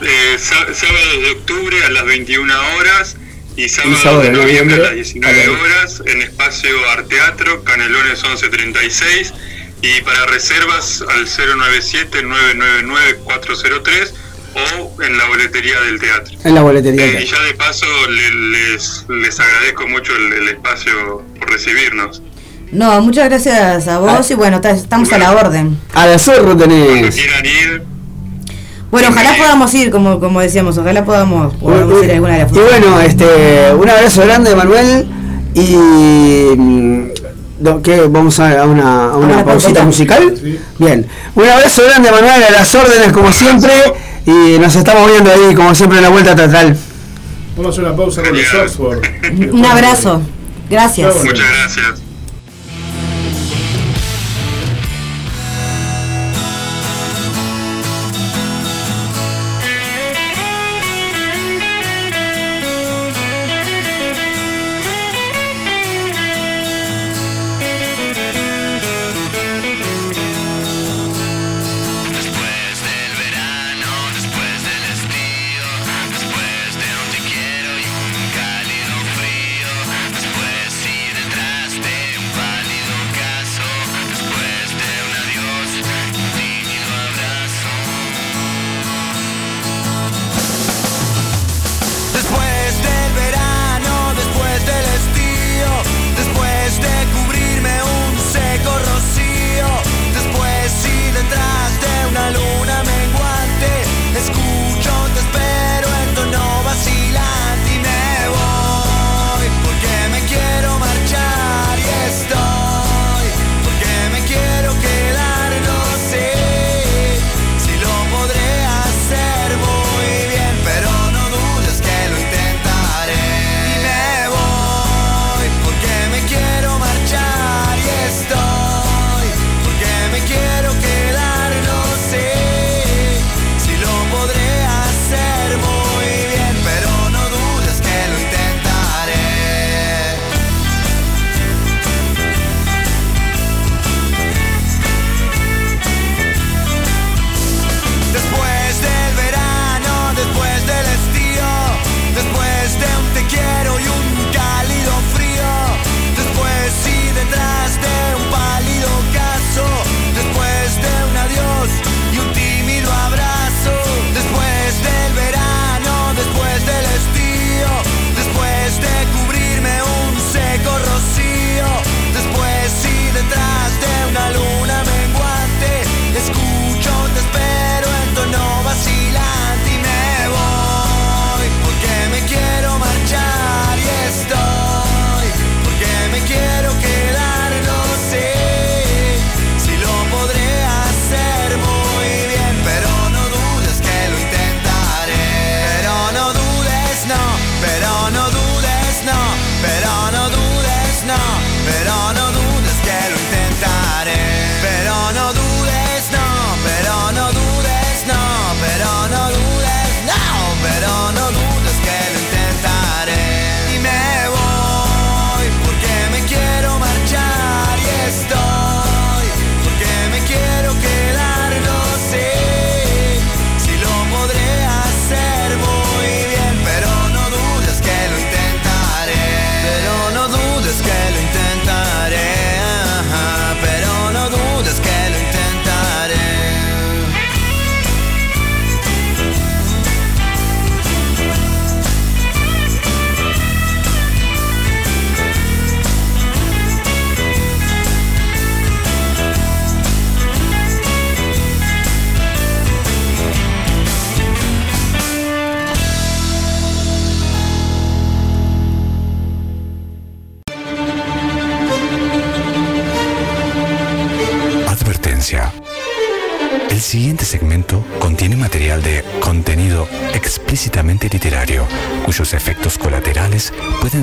eh, sá- sábado de octubre a las 21 horas y sábado, sábado de de noviembre a las noviembre 19 a las- horas en espacio Arteatro, Canelones 1136 y para reservas al 097-999-403 o en la boletería del teatro. En la boletería. Eh, y ya de paso le- les, les agradezco mucho el, el espacio por recibirnos. No, muchas gracias a vos y bueno, ta- estamos a la orden. A la zorro Cuando tenés. quieran ir, Bueno, ojalá podamos ir, como, como decíamos, ojalá podamos, podamos ir a alguna de las Y bueno, este, un abrazo grande, Manuel. Y mm, ¿qué? vamos a, a una, a una una pausita pausita. musical. Sí. Bien, un abrazo grande, Manuel, a las órdenes como siempre. Y nos estamos viendo ahí, como siempre, en la vuelta teatral. Vamos a hacer una pausa con los Oxford. Un abrazo. Gracias. Muchas gracias.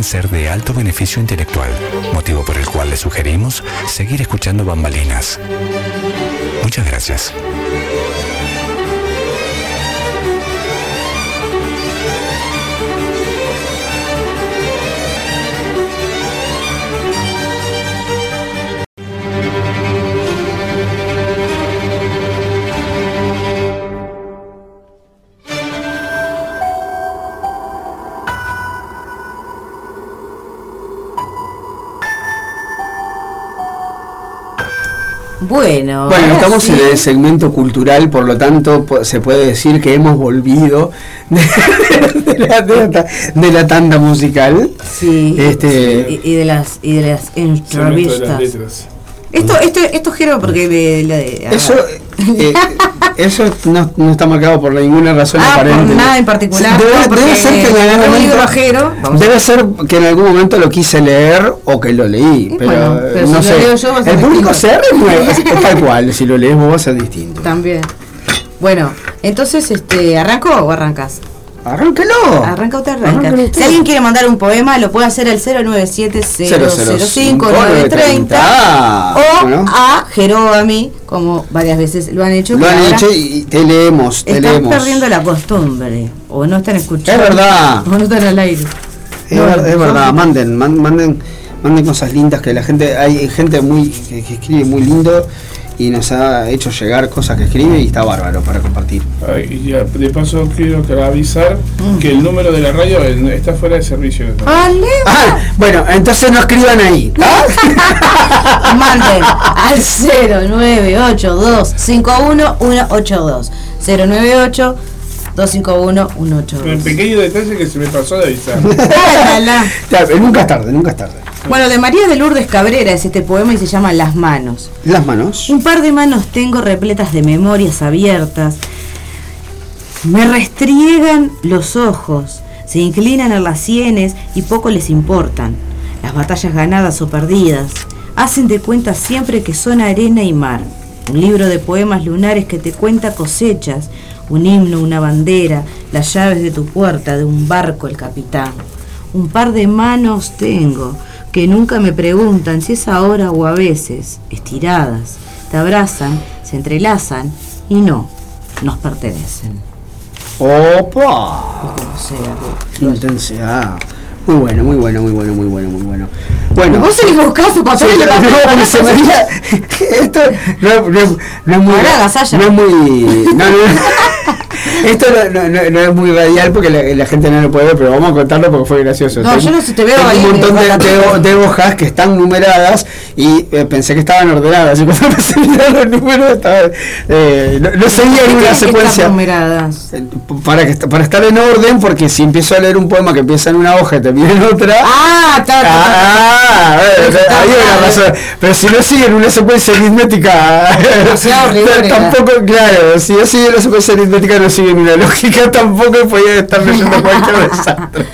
Ser de alto beneficio intelectual, motivo por el cual le sugerimos seguir escuchando bambalinas. Muchas gracias. Bueno, Bueno, estamos sí. en el segmento cultural, por lo tanto se puede decir que hemos volvido *laughs* de, de la, de la ta- de la tanda musical. Sí, Este- y, y de las y de las entrevistas. Esto, esto, esto Jero, porque de, la Eso, ver. eh, eso no, no está marcado por ninguna razón Ah, por aparente. nada en particular, Debe, debe ser que en algún momento, libro ajero, vamos a- debe ser que en algún momento lo quise leer o que lo leí, pero, bueno, eh, pero no si lo sé. leo yo el público se renueva, *laughs* es tal cual, si lo lees vos va a ser distinto. También. Bueno, entonces, este, ¿arranco o arrancas? Arránquelo. Arranca usted, arranca. Arráncalo usted. Si alguien quiere mandar un poema, lo puede hacer al 097-005-930 Ah, o bueno. a Jero a mí, como varias veces lo han hecho. Lo han hecho y te leemos, te Están leemos. perdiendo la costumbre, o no están escuchando. Es verdad. O no están al aire. Es, No, ver- es yo- verdad, manden, man- manden, manden cosas lindas que la gente, hay gente muy que, que escribe muy lindo y nos ha hecho llegar cosas que escribe y está bárbaro para compartir. Ay, y de paso quiero avisar Mm. que el número de la radio está fuera de servicio. ¡Ale! Ah, bueno, entonces no escriban ahí. ¿ah? *laughs* Manden al 098-251-182. 098-251-182. Un pequeño detalle que se me pasó de avisar. *laughs* Claro, nunca es tarde, nunca es tarde. Bueno, de María de Lourdes Cabrera es este poema y se llama Las manos. Las manos. Un par de manos tengo repletas de memorias abiertas. Me restriegan los ojos, se inclinan a las sienes y poco les importan. Las batallas ganadas o perdidas hacen de cuenta siempre que son arena y mar. Un libro de poemas lunares que te cuenta cosechas, un himno, una bandera, las llaves de tu puerta, de un barco el capitán. Un par de manos tengo que nunca me preguntan si es ahora o a veces, estiradas, te abrazan, se entrelazan y no, nos pertenecen. Opa. Como sea. Intensidad. Muy bueno, muy bueno, muy bueno, muy bueno, muy bueno. Bueno. Vos seguís buscando Sí, papel *laughs* de no, se me olvida- *laughs* Esto no, no- no es muy. No es muy. No, no, *laughs* *laughs* esto no, no- no- no es muy radial porque la, la gente no lo puede ver, pero vamos a contarlo porque fue gracioso. No, yo no sé, te veo ahí, un montón de, hojas que están numeradas y eh, pensé que estaban ordenadas. Y cuando empecé a mirar los números, estaba, eh, no, no seguía ¿Por qué ninguna secuencia. numeradas? Eh, Para, que, para estar en orden, porque si empiezo a leer un poema que empieza en una hoja y termina en otra. Ah, está. Ah, una razón. Pero si no siguen una secuencia aritmética, *laughs* tampoco, claro, si no siguen una secuencia aritmética, no siguen una lógica, tampoco podía estar leyendo *laughs* cualquier desastre.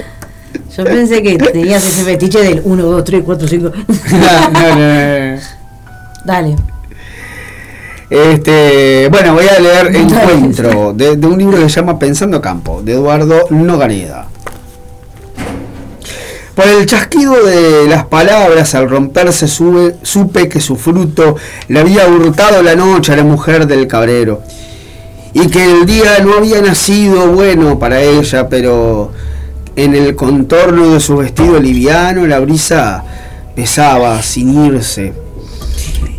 Yo pensé que tenías ese fetiche del 1, 2, 3, 4, 5. No, no, no. Dale. Este, bueno, voy a leer *laughs* Encuentro, de, de un libro que se llama Pensando Campo, de Eduardo Nogareda. Por el chasquido de las palabras al romperse sube- supe que su fruto le había hurtado la noche a la mujer del cabrero. Y que el día no había nacido bueno para ella, pero en el contorno de su vestido liviano la brisa pesaba sin irse.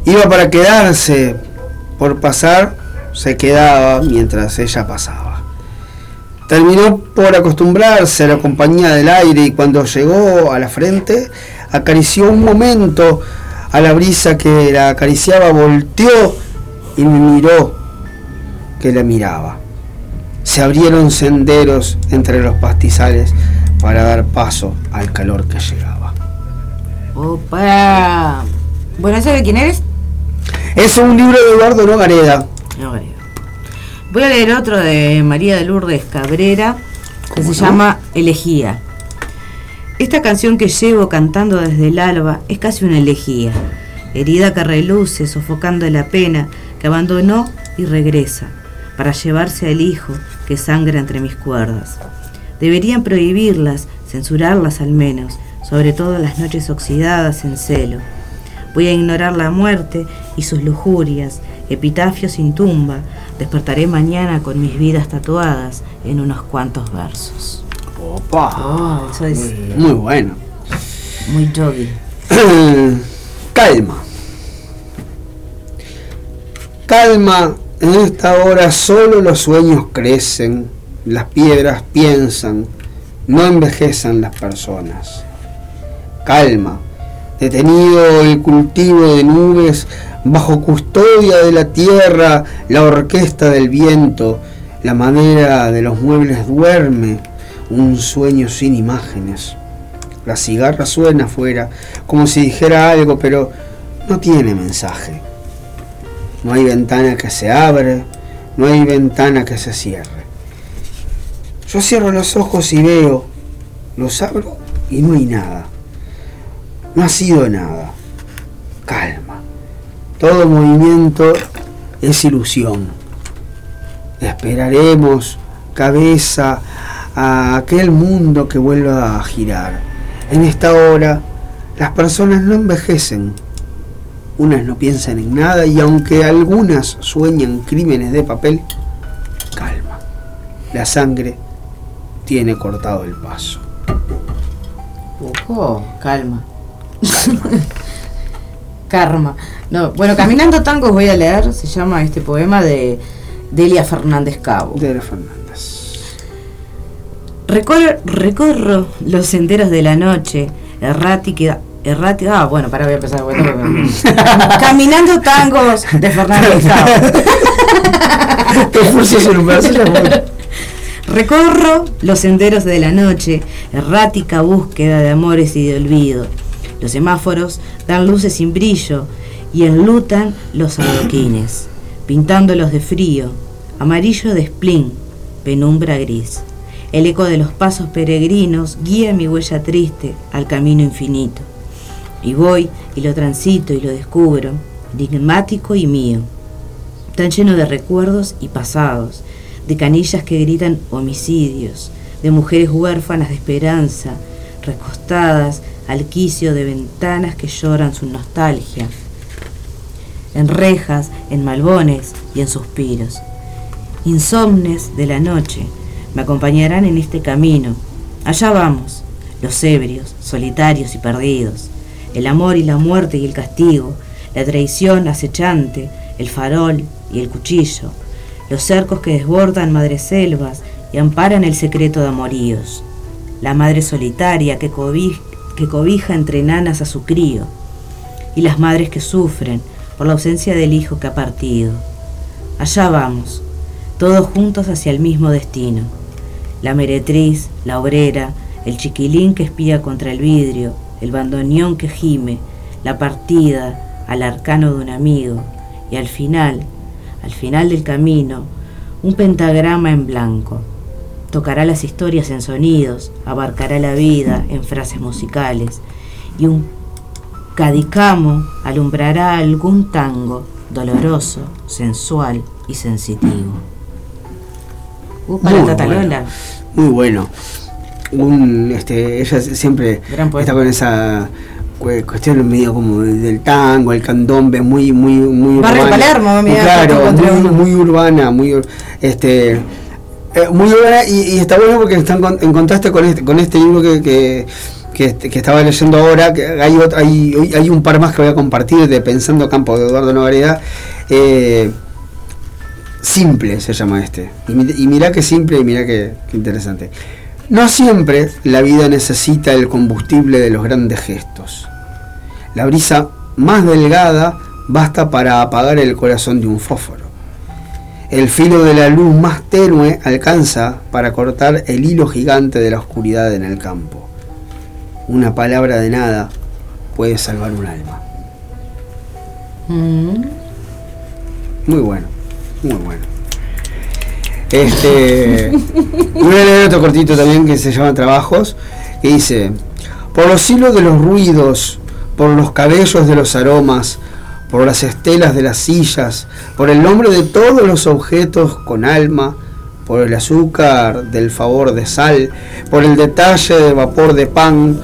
Iba para quedarse, por pasar se quedaba mientras ella pasaba. Terminó por acostumbrarse a la compañía del aire y cuando llegó a la frente acarició un momento a la brisa que la acariciaba, volteó y me miró que la miraba. Se abrieron senderos entre los pastizales para dar paso al calor que llegaba. Opa. Bueno, ¿sabe quién eres? Es un libro de Eduardo Nogareda. No creo. Voy a leer otro de María de Lourdes Cabrera que se llama Elegía. Esta canción que llevo cantando desde el alba es casi una elegía. herida que reluce, sofocando la pena, que abandonó y regresa, para llevarse al hijo que sangra entre mis cuerdas. Deberían prohibirlas, censurarlas al menos, sobre todo las noches oxidadas en celo. Voy a ignorar la muerte y sus lujurias, epitafio sin tumba. Despertaré mañana con mis vidas tatuadas en unos cuantos versos. Opa. Oh, eso es Muy bueno. muy yogi. *clears throat* Calma. Calma. En esta hora solo los sueños crecen, las piedras piensan, no envejecen las personas. Calma. Detenido el cultivo de nubes, bajo custodia de la tierra, la orquesta del viento, la madera de los muebles duerme, un sueño sin imágenes. La cigarra suena afuera, como si dijera algo, pero no tiene mensaje. No hay ventana que se abre, no hay ventana que se cierre. Yo cierro los ojos y veo, los abro y no hay nada. No ha sido nada. Calma. Todo movimiento es ilusión. Esperaremos, cabeza, a aquel mundo que vuelva a girar. En esta hora, las personas no envejecen. Unas no piensan en nada y aunque algunas sueñan crímenes de papel, calma. La sangre tiene cortado el paso. Ojo, calma. Karma. No, bueno, Caminando Tangos voy a leer, se llama este poema de Delia Fernández Cabo. De Fernández. Recor- recorro los senderos de la noche, errática, errática, ah, bueno, para voy a empezar. *laughs* Caminando tangos de. *laughs* Te amor. Recorro los senderos de la noche, errática búsqueda de amores y de olvido. Los semáforos dan luces sin brillo y enlutan los adoquines, pintándolos de frío, amarillo de splin, penumbra gris. El eco de los pasos peregrinos guía mi huella triste al camino infinito. Y voy y lo transito y lo descubro, enigmático y mío, tan lleno de recuerdos y pasados, de canillas que gritan homicidios, de mujeres huérfanas de esperanza, recostadas al quicio de ventanas que lloran su nostalgia, en rejas, en malbones y en suspiros. Insomnes de la noche me acompañarán en este camino. Allá vamos, los ebrios, solitarios y perdidos, el amor y la muerte y el castigo, la traición acechante, el farol y el cuchillo, los cercos que desbordan madreselvas y amparan el secreto de amoríos, la madre solitaria que cobija, que cobija entre nanas a su crío, y las madres que sufren por la ausencia del hijo que ha partido. Allá vamos, todos juntos hacia el mismo destino. La meretriz, la obrera, el chiquilín que espía contra el vidrio, el bandoneón que gime, la partida al arcano de un amigo, y al final, al final del camino, un pentagrama en blanco. Tocará las historias en sonidos, abarcará la vida en frases musicales, y un cadicamo alumbrará algún tango doloroso, sensual y sensitivo. Bueno. Muy bueno. Un, este, ella siempre está con esa cu- cuestión medio como del tango, el candombe, muy, muy, muy Barrio urbana. Palermo, mira, claro, muy, muy urbana, muy, este, eh, muy urbana y, y está bueno porque están con- en contraste con este, con este libro que, que, que, este- que estaba leyendo ahora, que hay, ot- hay, hay un par más que voy a compartir de Pensando Campo de Eduardo Novareda. Eh, simple se llama este. Y, y mirá que simple y mirá que, que interesante. No siempre la vida necesita el combustible de los grandes gestos. La brisa más delgada basta para apagar el corazón de un fósforo. El filo de la luz más tenue alcanza para cortar el hilo gigante de la oscuridad en el campo. Una palabra de nada puede salvar un alma. Mm. Muy bueno, muy bueno. Este, voy cortito también que se llama Trabajos, que dice, por los hilos de los ruidos, por los cabellos de los aromas, por las estelas de las sillas, por el nombre de todos los objetos con alma, por el azúcar del favor de sal, por el detalle de vapor de pan,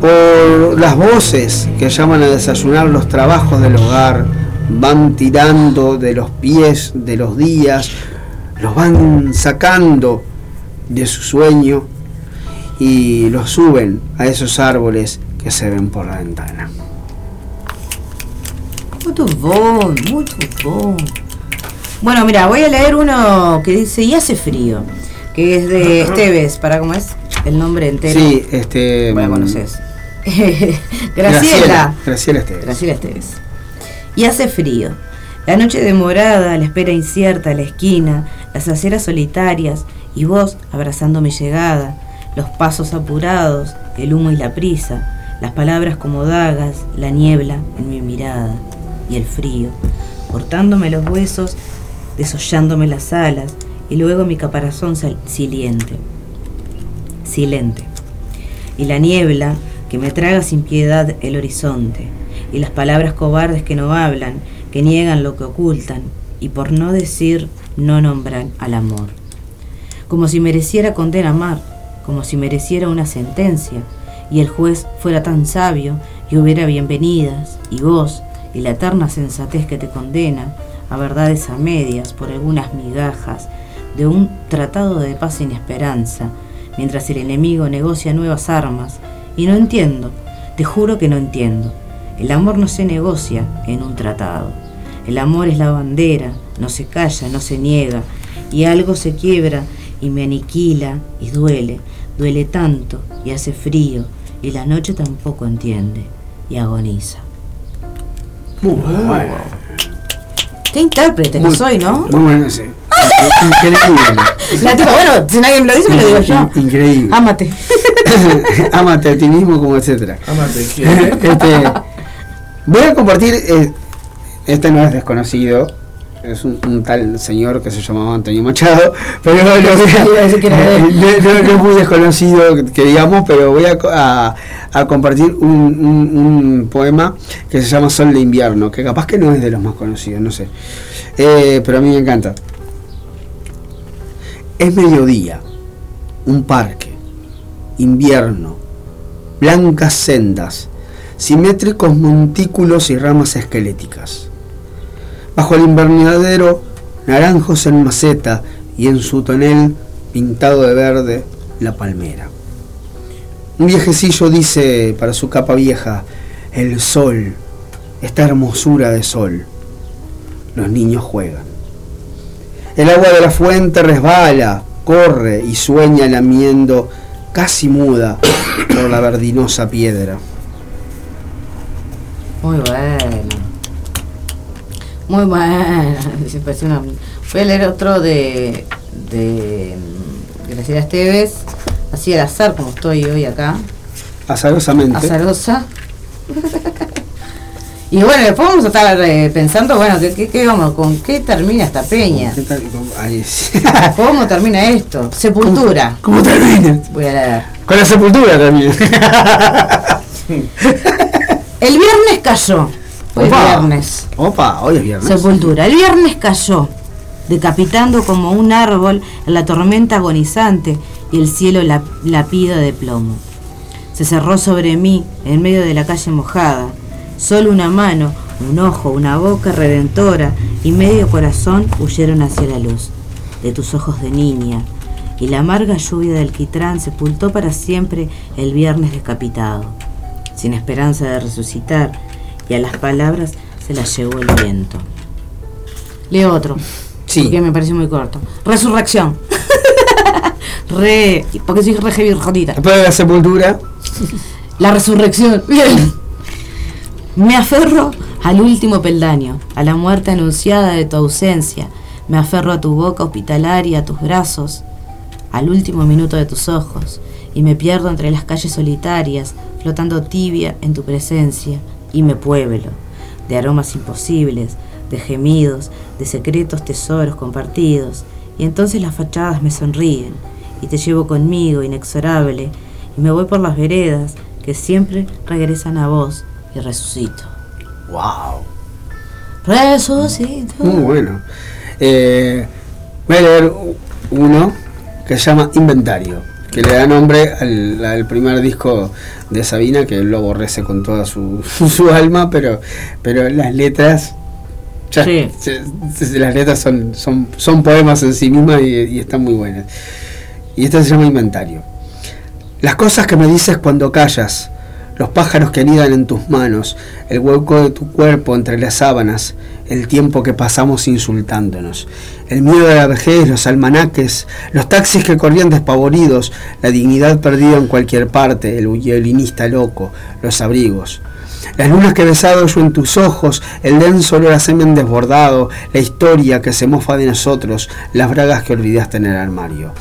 por las voces que llaman a desayunar los trabajos del hogar, van tirando de los pies de los días, los van sacando de su sueño y los suben a esos árboles que se ven por la ventana. Muito bom, muito bom. Bueno, mira, voy a leer uno que dice y hace frío, que es de Esteves, para cómo es el nombre entero. Sí, este. Bueno, mm, conoces. *laughs* Graciela. Graciela Esteves. Graciela Esteves. Y hace frío. La noche demorada, la espera incierta, la esquina, las aceras solitarias y vos abrazando mi llegada, los pasos apurados, el humo y la prisa, las palabras como dagas, la niebla en mi mirada y el frío, cortándome los huesos, desollándome las alas y luego mi caparazón siliente. Silente. Y la niebla que me traga sin piedad el horizonte, y las palabras cobardes que no hablan, que niegan lo que ocultan, y por no decir no nombran al amor. Como si mereciera condena amar, como si mereciera una sentencia, y el juez fuera tan sabio y hubiera bienvenidas, y vos, y la eterna sensatez que te condena a verdades a medias por algunas migajas de un tratado de paz sin esperanza, mientras el enemigo negocia nuevas armas, y no entiendo, te juro que no entiendo. El amor no se negocia en un tratado. El amor es la bandera, no se calla, no se niega, y algo se quiebra y me aniquila y duele, duele tanto y hace frío, y la noche tampoco entiende y agoniza. Muy bueno. Qué intérprete que Muy- soy, ¿no? Muy bueno, sí. Increíble. La tipa, bueno, si nadie me lo dice, me lo digo yo. Increíble. Ámate. *laughs* Amate a ti mismo como etcétera. Amate, *laughs* ¿quién? Este, voy a compartir, eh, este no es desconocido, es un, un tal señor que se llamaba Antonio Machado, *laughs* pero no, no, es muy desconocido que, digamos, pero voy a, co- a- a compartir un, un- un poema que se llama Sol de invierno, que capaz que no es de los más conocidos, no sé, Eh, pero a mí me encanta. Es mediodía, un parque, invierno, blancas sendas, simétricos montículos y ramas esqueléticas. Bajo el invernadero, naranjos en maceta y en su tonel pintado de verde la palmera. Un viejecillo dice para su capa vieja, el sol, esta hermosura de sol. Los niños juegan. El agua de la fuente resbala, corre y sueña lamiendo, casi muda, por la verdinosa piedra. Muy bueno. Muy. Se parece una- Voy a leer otro de, de mm, Graciela Esteves, así al azar como estoy hoy acá, Azarosamente. azarosa. *laughs* Y bueno, después vamos a estar eh, pensando, bueno, ¿qué, qué, qué vamos, ¿con qué termina esta peña? ¿Qué tal? Ahí *laughs* sí. ¿Cómo termina esto? Sepultura. ¿Cómo termina? Voy a leer. Con la sepultura también. *laughs* El viernes cayó. Hoy es Opa. viernes. Opa, hoy es viernes. Sepultura. El viernes cayó, decapitando como un árbol en la tormenta agonizante y el cielo la- lapido de plomo. Se cerró sobre mí en medio de la calle mojada. Solo una mano, un ojo, una boca redentora y medio corazón huyeron hacia la luz de tus ojos de niña. Y la amarga lluvia del quitrán sepultó para siempre el viernes decapitado, sin esperanza de resucitar, y a las palabras se las llevó el viento. Leo otro. Sí. Porque me pareció muy corto. Resurrección. *laughs* re. Porque soy re heavy jodida. Después de la sepultura, La resurrección. Bien. Me aferro al último peldaño, a la muerte anunciada de tu ausencia. Me aferro a tu boca hospitalaria, a tus brazos, al último minuto de tus ojos, y me pierdo entre las calles solitarias, flotando tibia en tu presencia, y me pueblo, de aromas imposibles, de gemidos, de secretos tesoros compartidos, y entonces las fachadas me sonríen, y te llevo conmigo, inexorable, y me voy por las veredas que siempre regresan a vos, y resucito. Wow. Resucito. Muy bueno. Eh, voy a leer uno que se llama Inventario, que le da nombre al, al primer disco de Sabina, que lo aborrece con toda su, *laughs* su alma, pero, pero las letras. ya- Sí. las letras son, son, son poemas en sí mismas y, y están muy buenas. Y este se llama Inventario. Las cosas que me dices cuando callas, los pájaros que anidan en tus manos, el hueco de tu cuerpo entre las sábanas, el tiempo que pasamos insultándonos, el miedo de la vejez, los almanaques, los taxis que corrían despavoridos, la dignidad perdida en cualquier parte, el violinista loco, los abrigos. Las lunas que he besado yo en tus ojos, el denso olor a semen desbordado, la historia que se mofa de nosotros, las bragas que olvidaste en el armario.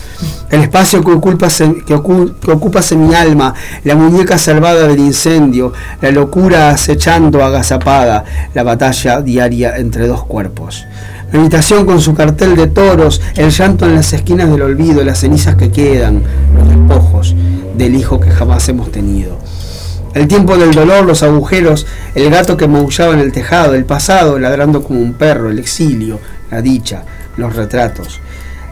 El espacio que que, ocu- que ocupas en mi alma, la muñeca salvada del incendio, la locura acechando agazapada, la batalla diaria entre dos cuerpos. Mi habitación con su cartel de toros, el llanto en las esquinas del olvido, las cenizas que quedan, los despojos del hijo que jamás hemos tenido. El tiempo del dolor, los agujeros, el gato que maullaba en el tejado, el pasado ladrando como un perro, el exilio, la dicha, los retratos.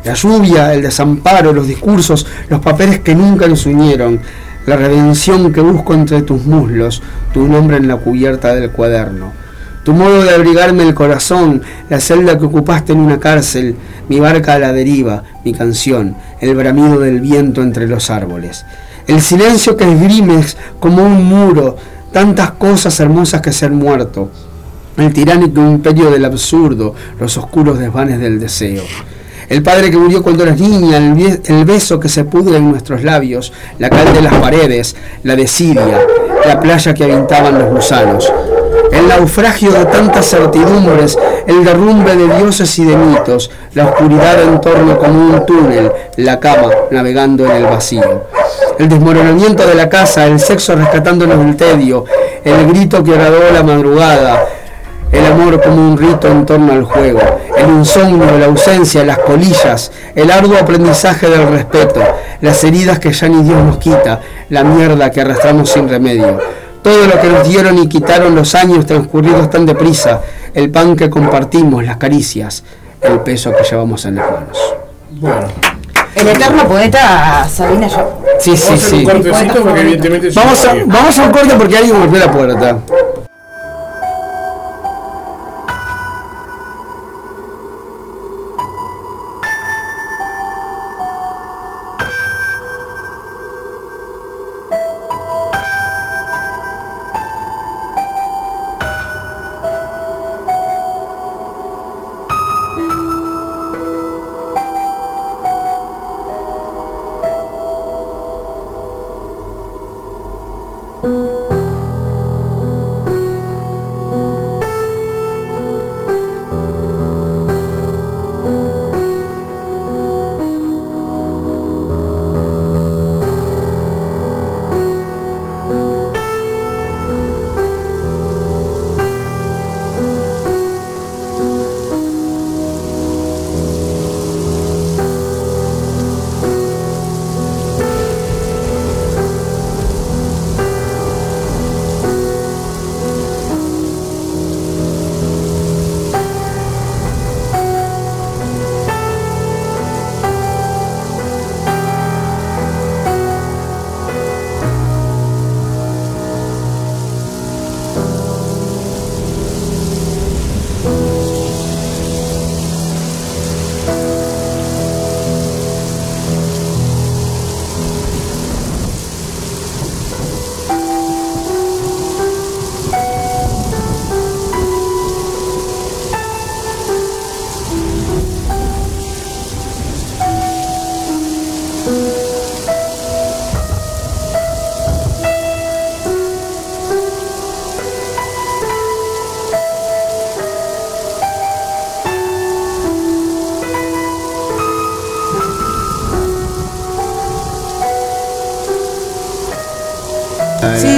La lluvia, el desamparo, los discursos, los papeles que nunca nos unieron, la redención que busco entre tus muslos, tu nombre en la cubierta del cuaderno. Tu modo de abrigarme el corazón, la celda que ocupaste en una cárcel, mi barca a la deriva, mi canción, el bramido del viento entre los árboles. El silencio que esgrimes como un muro, tantas cosas hermosas que ser muerto. El tiránico imperio del absurdo, los oscuros desvanes del deseo. El padre que murió cuando eras niña, el, beso que se pudre en nuestros labios, la cal de las paredes, la desidia, la playa que habitaban los gusanos. El naufragio de tantas certidumbres, el derrumbe de dioses y de mitos, la oscuridad en torno como un túnel, la cama navegando en el vacío. El desmoronamiento de la casa, el sexo rescatándonos del tedio, el grito que horadó la madrugada, el amor como un rito en torno al juego, el insomnio, la ausencia, las colillas, el arduo aprendizaje del respeto, las heridas que ya ni Dios nos quita, la mierda que arrastramos sin remedio, todo lo que nos dieron y quitaron los años transcurridos tan deprisa, el pan que compartimos, las caricias, el peso que llevamos en las manos. Bueno, El eterno poeta Sabina yo. Sí, sí, vamos a un sí. cortecito porque evidentemente Vamos a, vamos a un corte porque alguien golpeó la puerta.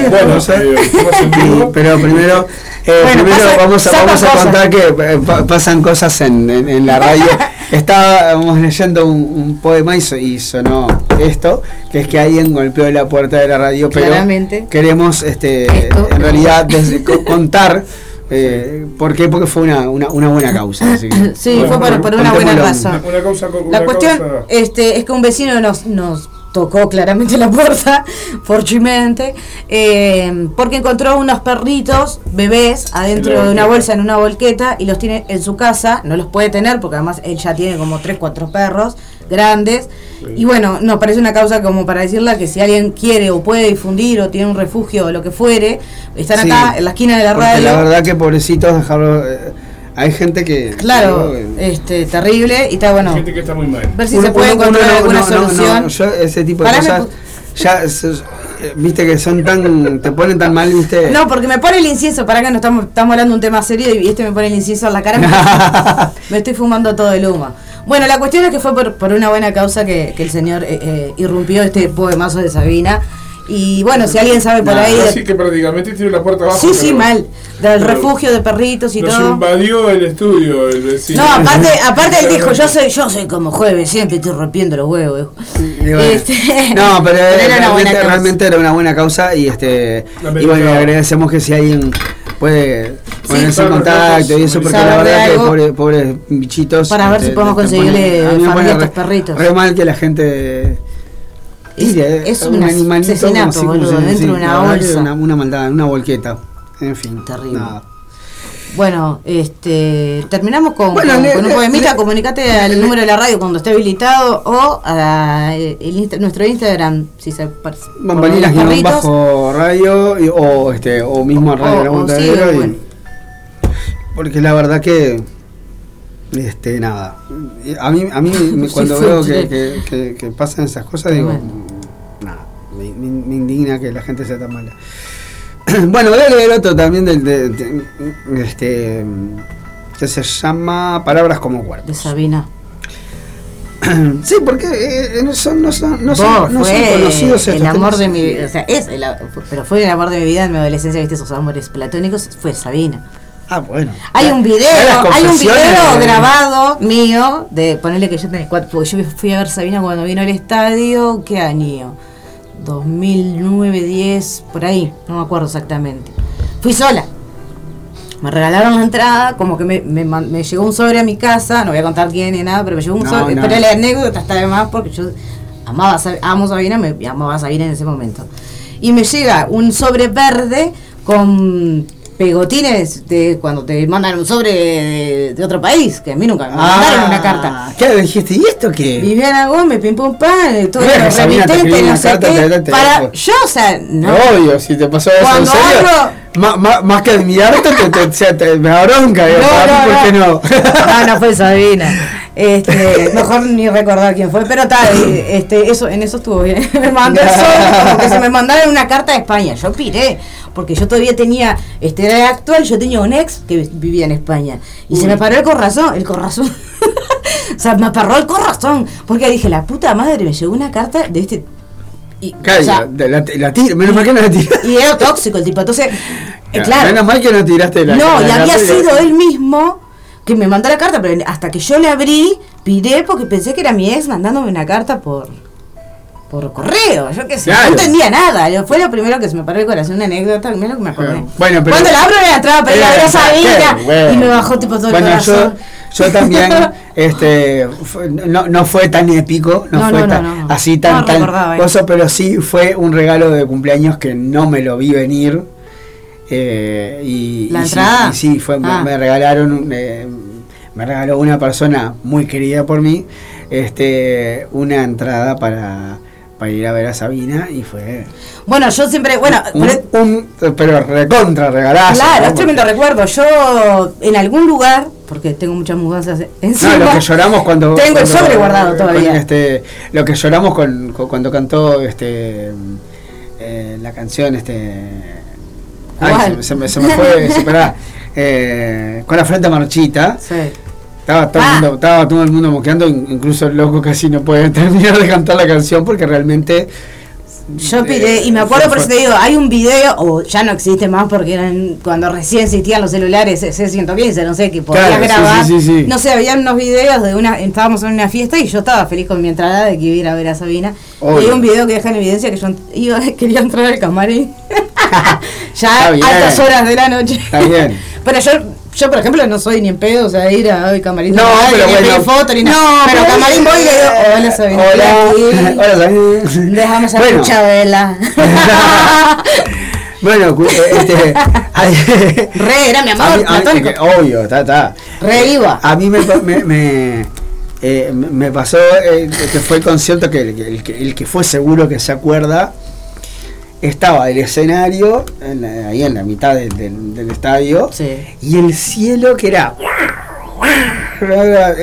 Bueno, Vamos a- eh, *laughs* pero primero Eh, Bueno, primero pasa- vamos a, vamos a cosas. contar que eh, pa- pasan cosas en, en- en la radio. *laughs* Estábamos leyendo un, un poema y, so- y sonó esto, que es que alguien golpeó la puerta de la radio, pero Claramente. queremos este, Esto. en realidad desde- contar eh, por qué, porque fue una, una, una buena causa. así que- Sí, fue por, por una buena razón. Una causa con La una cuestión causa- este, es que un vecino nos, nos tocó claramente la puerta, *laughs* forchimente, eh, porque encontró unos perritos, bebés, adentro de una bolsa, en una volqueta, y los tiene en su casa, no los puede tener, porque además él ya tiene como 3, 4 perros grandes, y bueno, nos parece una causa como para decirle que si alguien quiere o puede difundir o tiene un refugio o lo que fuere, están Sí, acá en la esquina de la radio. La verdad que pobrecitos dejarlo. eh, hay gente que. Claro, eh, este, terrible, y está bueno. Gente que está muy mal. Ver si Uno- se puede uno- encontrar uno alguna no- solución. no, yo ese tipo de Parame, cosas ya eh, viste que son tan te ponen tan mal, viste. No, porque me pone el incienso, para que no estamos, estamos hablando de un tema serio y este me pone el incienso en la cara. Me, *laughs* me estoy fumando todo el humo. Bueno, la cuestión es que fue por, por una buena causa que, que el señor eh, eh, irrumpió este poemazo de Sabina. Y bueno, si alguien sabe por No, ahí. Así que prácticamente tiró la puerta abajo. sí, sí, pero- mal. Del refugio de perritos y Nos todo. invadió el estudio el vecino. No, aparte, *laughs* aparte él dijo, yo soy, yo soy como jueves, siempre estoy rompiendo los huevos. bueno. Este, No, pero, *laughs* era una buena realmente, realmente era una buena causa y este y bueno, le agradecemos que si alguien puede ponerse en contacto y eso porque la verdad que algo. pobre- pobres bichitos Para ver si podemos te conseguirle familia a estos perritos. re mal que la gente Es- es un un animalito asesinato, como boludo, dentro de una bolsa. una, una maldad una volqueta en fin Terrible. nada. Bueno, este, terminamos con, Bueno, con- le- con un le- poemita. le- comunicate al número de la radio cuando esté habilitado o a el insta- nuestro Instagram, si se Bambalinas guion bajo radio y- o este o mismo a radio O- La o sí, bueno. porque la verdad que este nada a mí a mí *laughs* cuando veo que, que, que- que pasan esas cosas digo mm, nada me, indigna que la gente sea tan mala *clears throat* bueno voy a leer otro también del de, de- este que se llama palabras como de cuerpos Sabina. *clears throat* sí porque eh, no son no son no son, no son conocidos el amor temas. de mi vida, o sea, es el, pero fue el amor de mi vida en mi adolescencia, viste esos amores platónicos, fue Sabina. Ah bueno Hay un video, hay un video de- grabado mío de ponerle que yo tenía cuatro, porque yo fui a ver Sabina cuando vino al estadio, ¿qué año? 2009, 10, por ahí, no me acuerdo exactamente. Fui sola. Me regalaron la entrada, como que me, me man- me llegó un sobre a mi casa, no voy a contar quién ni nada, pero me llegó un No, sobre, no. pero la anécdota está de más porque yo amaba, amo Sabina, me amaba Sabina en ese momento. Y me llega un sobre verde con pegotines de cuando te mandan un sobre de, de otro país, que a mí nunca me mandaron una carta. ¿Qué dijiste? ¿Y esto qué? Viviana Gómez, pim pum pan, todo Bueno, remitente, no sé carta, qué. para, yo, o sea, no. Obvio, si te pasó eso en Cuando serio, hablo- ma- ma- más que admirarte, te, te, te- te- me da bronca. digo, No, no, ¿por qué no? No, *laughs* no fue *laughs* Sabina. Este, mejor ni recordar quién fue, pero tal, este, eso, en eso estuvo bien. *laughs* Me mandó el sobre, como que se me mandaron una carta de España. Yo piré, porque yo todavía tenía, este era actual, yo tenía un ex que vivía en España. Y se me paró el corazón, el corazón. o sea, me paró el corazón. Porque dije, la puta madre, me llegó una carta de este. Y, Claro, o sea, la, la, la tira- menos mal que no la tiraste. y era tóxico el tipo. Entonces, *laughs* eh, claro. Menos mal que no tiraste la No, la y había sido él mismo que me mandó la carta, pero hasta que yo la abrí, piré porque pensé que era mi ex mandándome una carta por por correo, yo qué sé, Claro. no entendía nada, yo- fue lo primero que se me paró el corazón, una anécdota, lo que me acordé. Bueno, pero- Cuando la abro era la entrada para ir a ver a Sabina qué bueno. y me bajó tipo todo Bueno, el corazón. yo también, *laughs* este, fue- no, no fue tan épico, no, No, fue no, tan, así tan, No tan cosa, pero sí fue un regalo de cumpleaños que no me lo vi venir. eh, y, ¿La y sí, entrada? y sí, fue, me- Ah. me, regalaron, eh, me regaló una persona muy querida por mí, este, una entrada para, para ir a ver a Sabina y fue Bueno, yo siempre, bueno, un, pero- un- pero recontra regalazo. Claro, ¿no? es tremendo recuerdo. Yo en algún lugar, porque tengo muchas mudanzas encima. No, lo que lloramos cuando. Tengo el sobre guardado todavía. este, lo que lloramos con, con- cuando cantó este eh, la canción este. Ay, se, me- se me, se me fue. se- pará, *laughs* eh, con la frente marchita. Sí. Estaba todo, Ah. el mundo, estaba todo el mundo moqueando, in- incluso el loco casi no puede *laughs* terminar de cantar la canción porque realmente Yo piré, y me acuerdo, por eso te digo, hay un video, o ya no existe más porque eran cuando recién existían los celulares C115, no sé, que Claro, sí, grabar. sí, sí, sí. No sé, habían unos videos de una, estábamos en una fiesta y yo estaba feliz con mi entrada de que iba a ir a ver a Sabina. Obvio. Y hay un video que deja en evidencia que yo iba, *laughs* quería entrar al camarín. *laughs* ya a altas horas de la noche. Está bien. Pero yo, yo por ejemplo, no soy ni en pedo, o sea, ir a hoy camarín. No, pero ni bueno. foto, ni nada. No, pero pero- camarín voy y le digo, hola Sabina. Hola. *laughs* Hola, Sabina. Déjame ser Bueno. Chabela. *laughs* Bueno, eh, este, *laughs* ay- Re, era mi amor, a mí- a mí- platónico. que- obvio, está, está. Re iba. A mí me, me, me, eh, me- pasó eh, que fue el concierto que el, el que el que fue seguro que se acuerda estaba el escenario en la- ahí en la mitad del, del- del estadio Sí. y el cielo que era *laughs*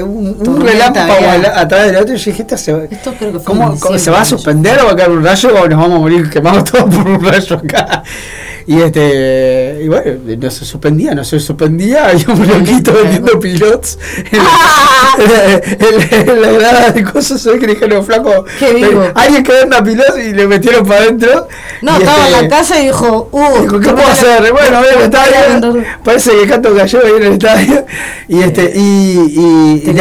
un, un relámpago atrás del otro y yo dije "Esto se, Esto creo que fue ¿Cómo, se va a suspender o va a caer un rayo o nos vamos a morir quemados todos por un rayo acá? Y este y bueno, no se suspendía, no se suspendía, hay un loquito vendiendo pilots en, *laughs* *laughs* en la grada de cosas, que dijeron flaco, vivo. alguien que venda pilots y le metieron para adentro. No, estaba en este, la casa y dijo, uh, Dijo, ¿qué puedo hacer? Bueno, a ver el estadio. Parece que el canto cayó ahí en el estadio. Y este, y, y,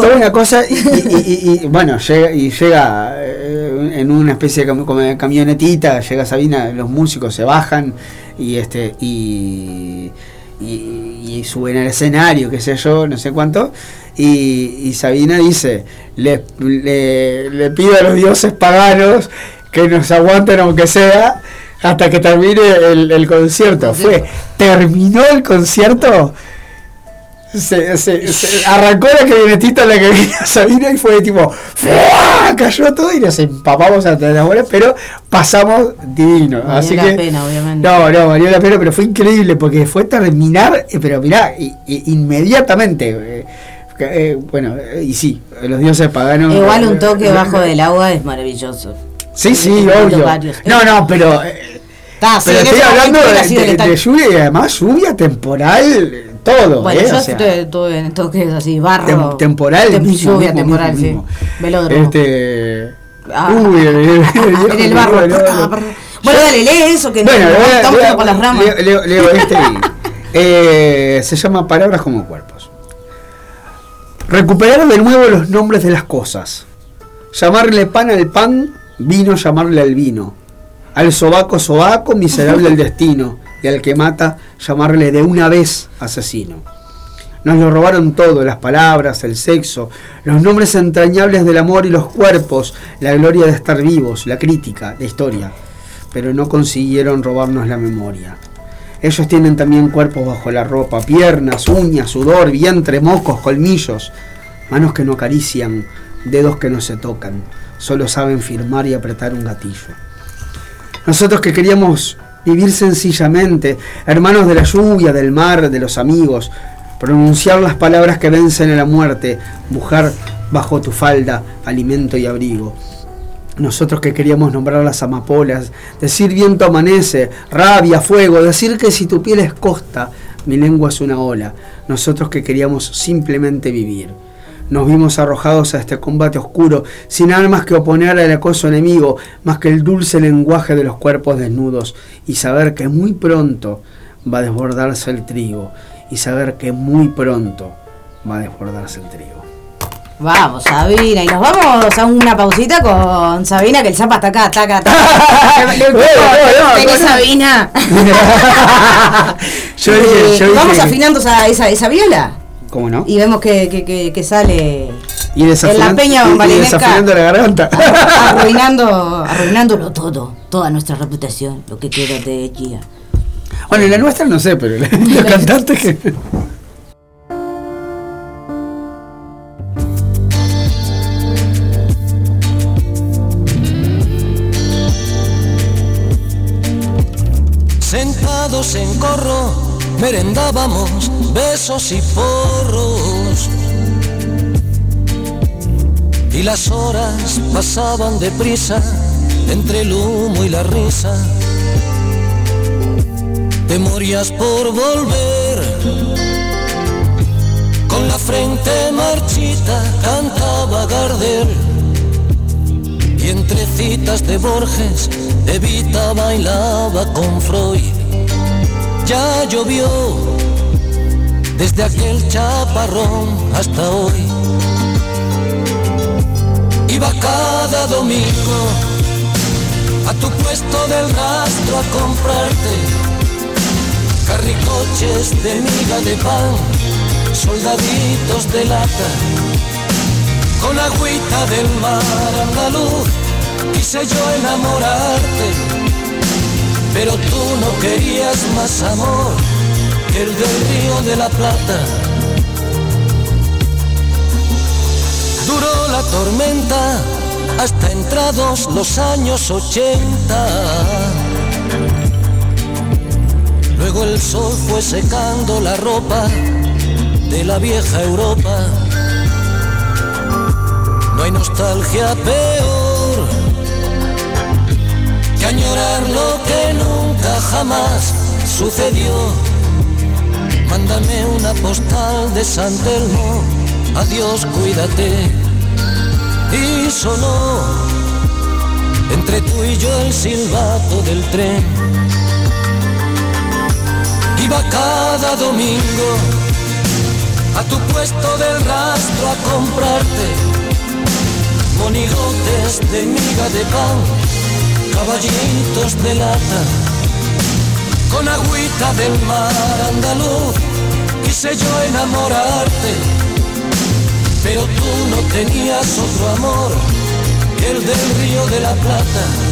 toda una cosa, y, bueno, llega, y llega eh, en una especie de camionetita, llega Sabina, los músicos se bajan y este, y, y, suben al escenario, qué sé yo, no sé cuánto. Y, y Sabina dice, le, le, le pido a los dioses paganos que nos aguanten aunque sea hasta que termine el, el concierto. Fue, terminó el concierto, se, se- se arrancó la camionetita la que venía *laughs* Sabina y fue tipo, ¡fua! cayó todo y nos empapamos hasta las bolas, pero pasamos divino. Valió Así la que, pena, obviamente. no, no, valió la pena, pero fue increíble porque fue terminar, eh, pero mirá, inmediatamente. eh, eh, bueno, y sí, los dioses paganos. Igual un toque eh, bajo del agua es maravilloso. Sí, sí, obvio. varios. No, no, pero. sí, pero estoy hablando de, de- de lluvia y además lluvia temporal, todo. Bueno, eh, yo o sea, estuve, en toques así, barro. tem- temporal, tem- mismo, lluvia mismo, temporal, mismo, sí. Velódromo. Este. Ah, uy, *laughs* en el barro. Ah. Bueno, dale, lee eso que Bueno, leo- estamos leo- por las ramas. leo- leo- *laughs* este eh, se llama Palabras como cuerpos. Recuperar de nuevo los nombres de las cosas. Llamarle pan al pan, vino llamarle al vino. Al sobaco sobaco, miserable el destino. Y al que mata, llamarle de una vez asesino. Nos lo robaron todo, las palabras, el sexo, los nombres entrañables del amor y los cuerpos, la gloria de estar vivos, la crítica, la historia. Pero no consiguieron robarnos la memoria. Ellos tienen también cuerpos bajo la ropa, piernas, uñas, sudor, vientre, mocos, colmillos, manos que no acarician, dedos que no se tocan, solo saben firmar y apretar un gatillo. Nosotros que queríamos vivir sencillamente, hermanos de la lluvia, del mar, de los amigos, pronunciar las palabras que vencen a la muerte, mujer bajo tu falda, alimento y abrigo. Nosotros que queríamos nombrar las amapolas, decir viento amanece, rabia, fuego, decir que si tu piel es costa, mi lengua es una ola. Nosotros que queríamos simplemente vivir. Nos vimos arrojados a este combate oscuro, sin armas que oponer al acoso enemigo, más que el dulce lenguaje de los cuerpos desnudos, y saber que muy pronto va a desbordarse el trigo, y saber que muy pronto va a desbordarse el trigo. Vamos, Sabina, y nos vamos a una pausita con Sabina, que el zapa está acá. Le- *laughs* le- Bueno, bueno, Vení, bueno. Sabina. *laughs* *laughs* Yo Eh, dije, yo vamos afinando esa, esa, esa viola ¿Cómo no? y vemos que, que, que, que sale Y en la peña y- y bambalinesca desafinando la garganta. arruinando, *laughs* arruinándolo todo, toda nuestra reputación, lo que queda de ella. Bueno, la nuestra no sé, pero la- los cantantes que. Sentados en corro, merendábamos besos y porros. Y las horas pasaban deprisa entre el humo y la risa. Te morías por volver. Con la frente marchita cantaba Gardel. Y entre citas de Borges, Evita bailaba con Freud. Ya llovió desde aquel chaparrón hasta hoy. Iba cada domingo a tu puesto del rastro a comprarte carricoches de miga de pan, soldaditos de lata, con agüita del mar andaluz. Quise yo enamorarte, pero tú no querías más amor que el del río de la Plata. Duró la tormenta hasta entrados los años 80. Luego el sol fue secando la ropa de la vieja Europa. No hay nostalgia peor que añorar lo que nunca jamás sucedió. Mándame una postal de San Telmo, adiós, cuídate. Y sonó entre tú y yo el silbato del tren. Iba cada domingo a tu puesto del rastro a comprarte monigotes de miga de pan, caballitos de lata, con agüita del mar andaluz. Quise yo enamorarte, pero tú no tenías otro amor que el del río de la Plata.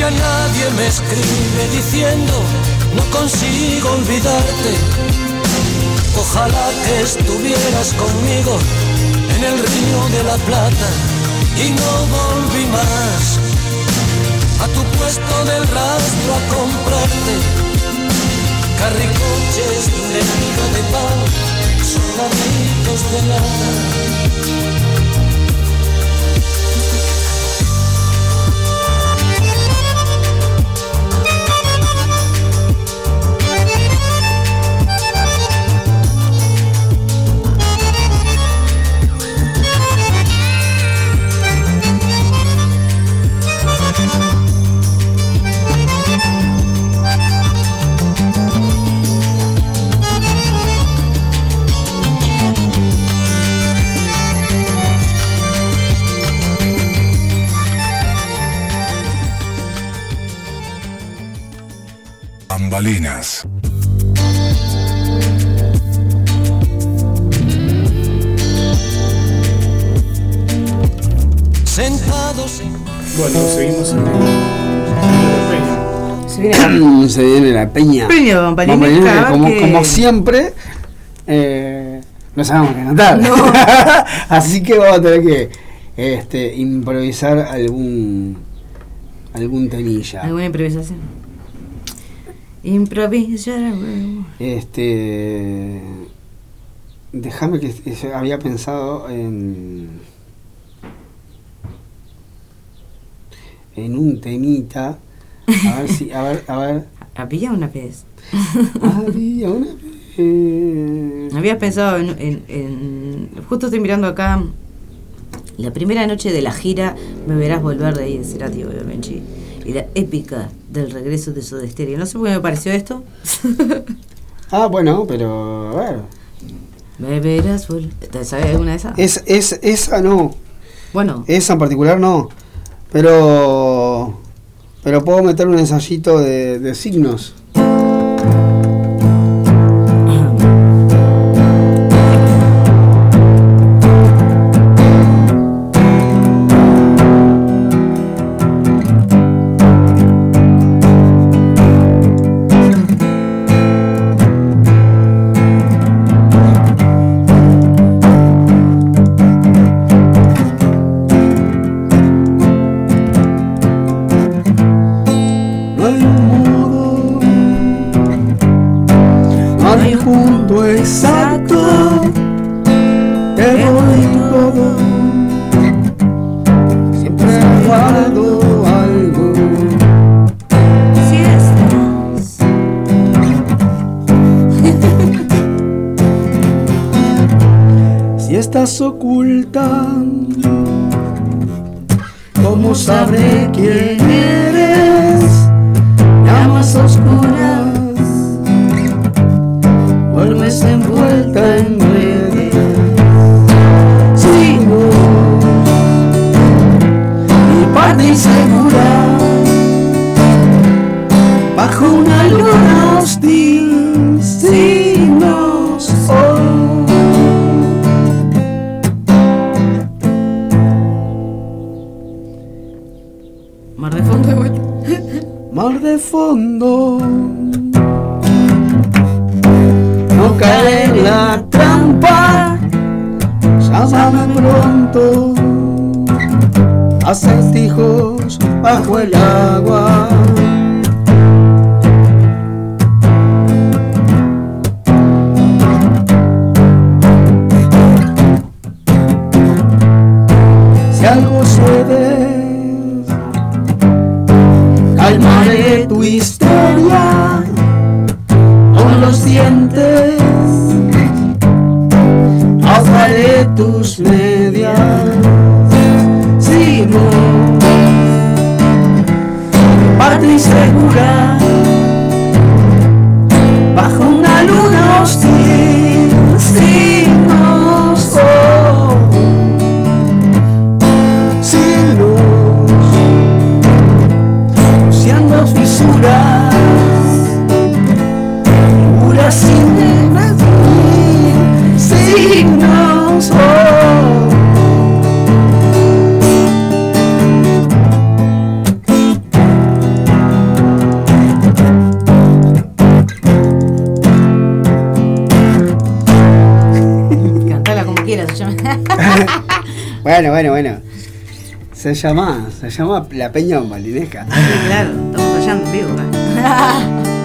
Ya nadie me escribe diciendo, no consigo olvidarte. Ojalá que estuvieras conmigo en el río de la Plata y no volví más a tu puesto del rastro a comprarte carricoches de miga de pan soldaditos de lata. Bambalinas. Sentados Bueno, seguimos en. Se viene Se viene la peña. Peña Bambalinesca, como, que- como siempre, eh, no sabemos qué cantar. No. *laughs* Así que vamos a tener que este, improvisar algún algún temilla. ¿Alguna improvisación? Improvisar. Este. Déjame que había pensado en. En un temita. A ver si, a ver, a ver. *laughs* Había una vez. Había una vez. Habías pensado en, en- en- Justo estoy mirando acá. La primera noche de la gira Me verás volver de ahí de Cerati, obviamente. La épica del regreso de Soda Stereo. No sé por qué me pareció esto. *laughs* Ah, bueno, pero a ver. Me verás volver. ¿Te ¿Sabes alguna de esas? Es, es, esa no. Bueno, Esa en particular no. Pero. Pero puedo meter un ensayito de, de signos. Llama, se llama La Peña Malinesca. Sí, claro, estamos allá en vivo. *laughs*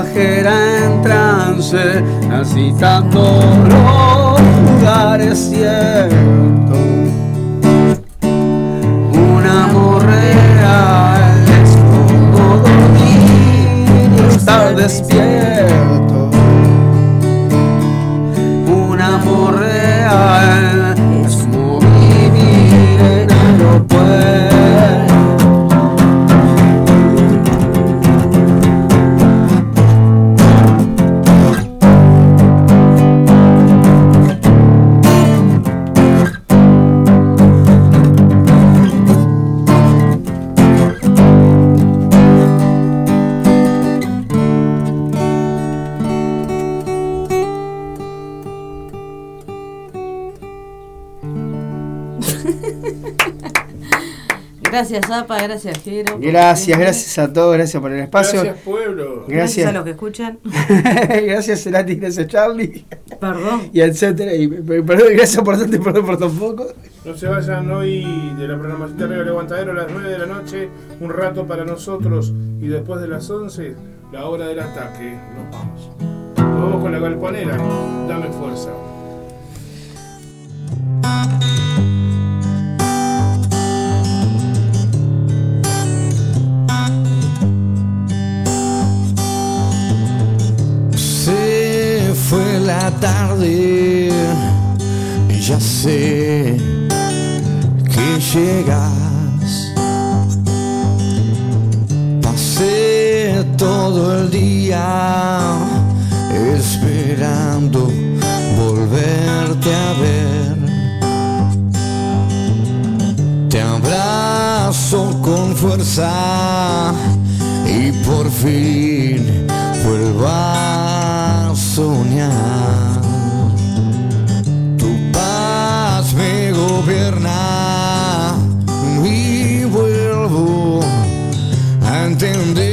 Pasajera Gracias, Zapa, gracias, Jero. Gracias, gracias a todos, gracias por el espacio. Gracias, pueblo. Gracias Gracias. a los que escuchan. *laughs* gracias, Cerati, gracias, Charlie. Perdón. Y etcétera. Y, y perdón, gracias por tanto y perdón por tan poco. No se vayan hoy de la programación de Arriba el Aguantadero a las 9 de la noche, un rato para nosotros y después de las 11, la hora del ataque. Nos vamos. Nos vamos con la galponera. Dame fuerza. La tarde ya sé que llegas. Pasé todo el día esperando volverte a ver. Te abrazo con fuerza y por fin vuelvo a soñar. Tu paz me gobierna y vuelvo a entender.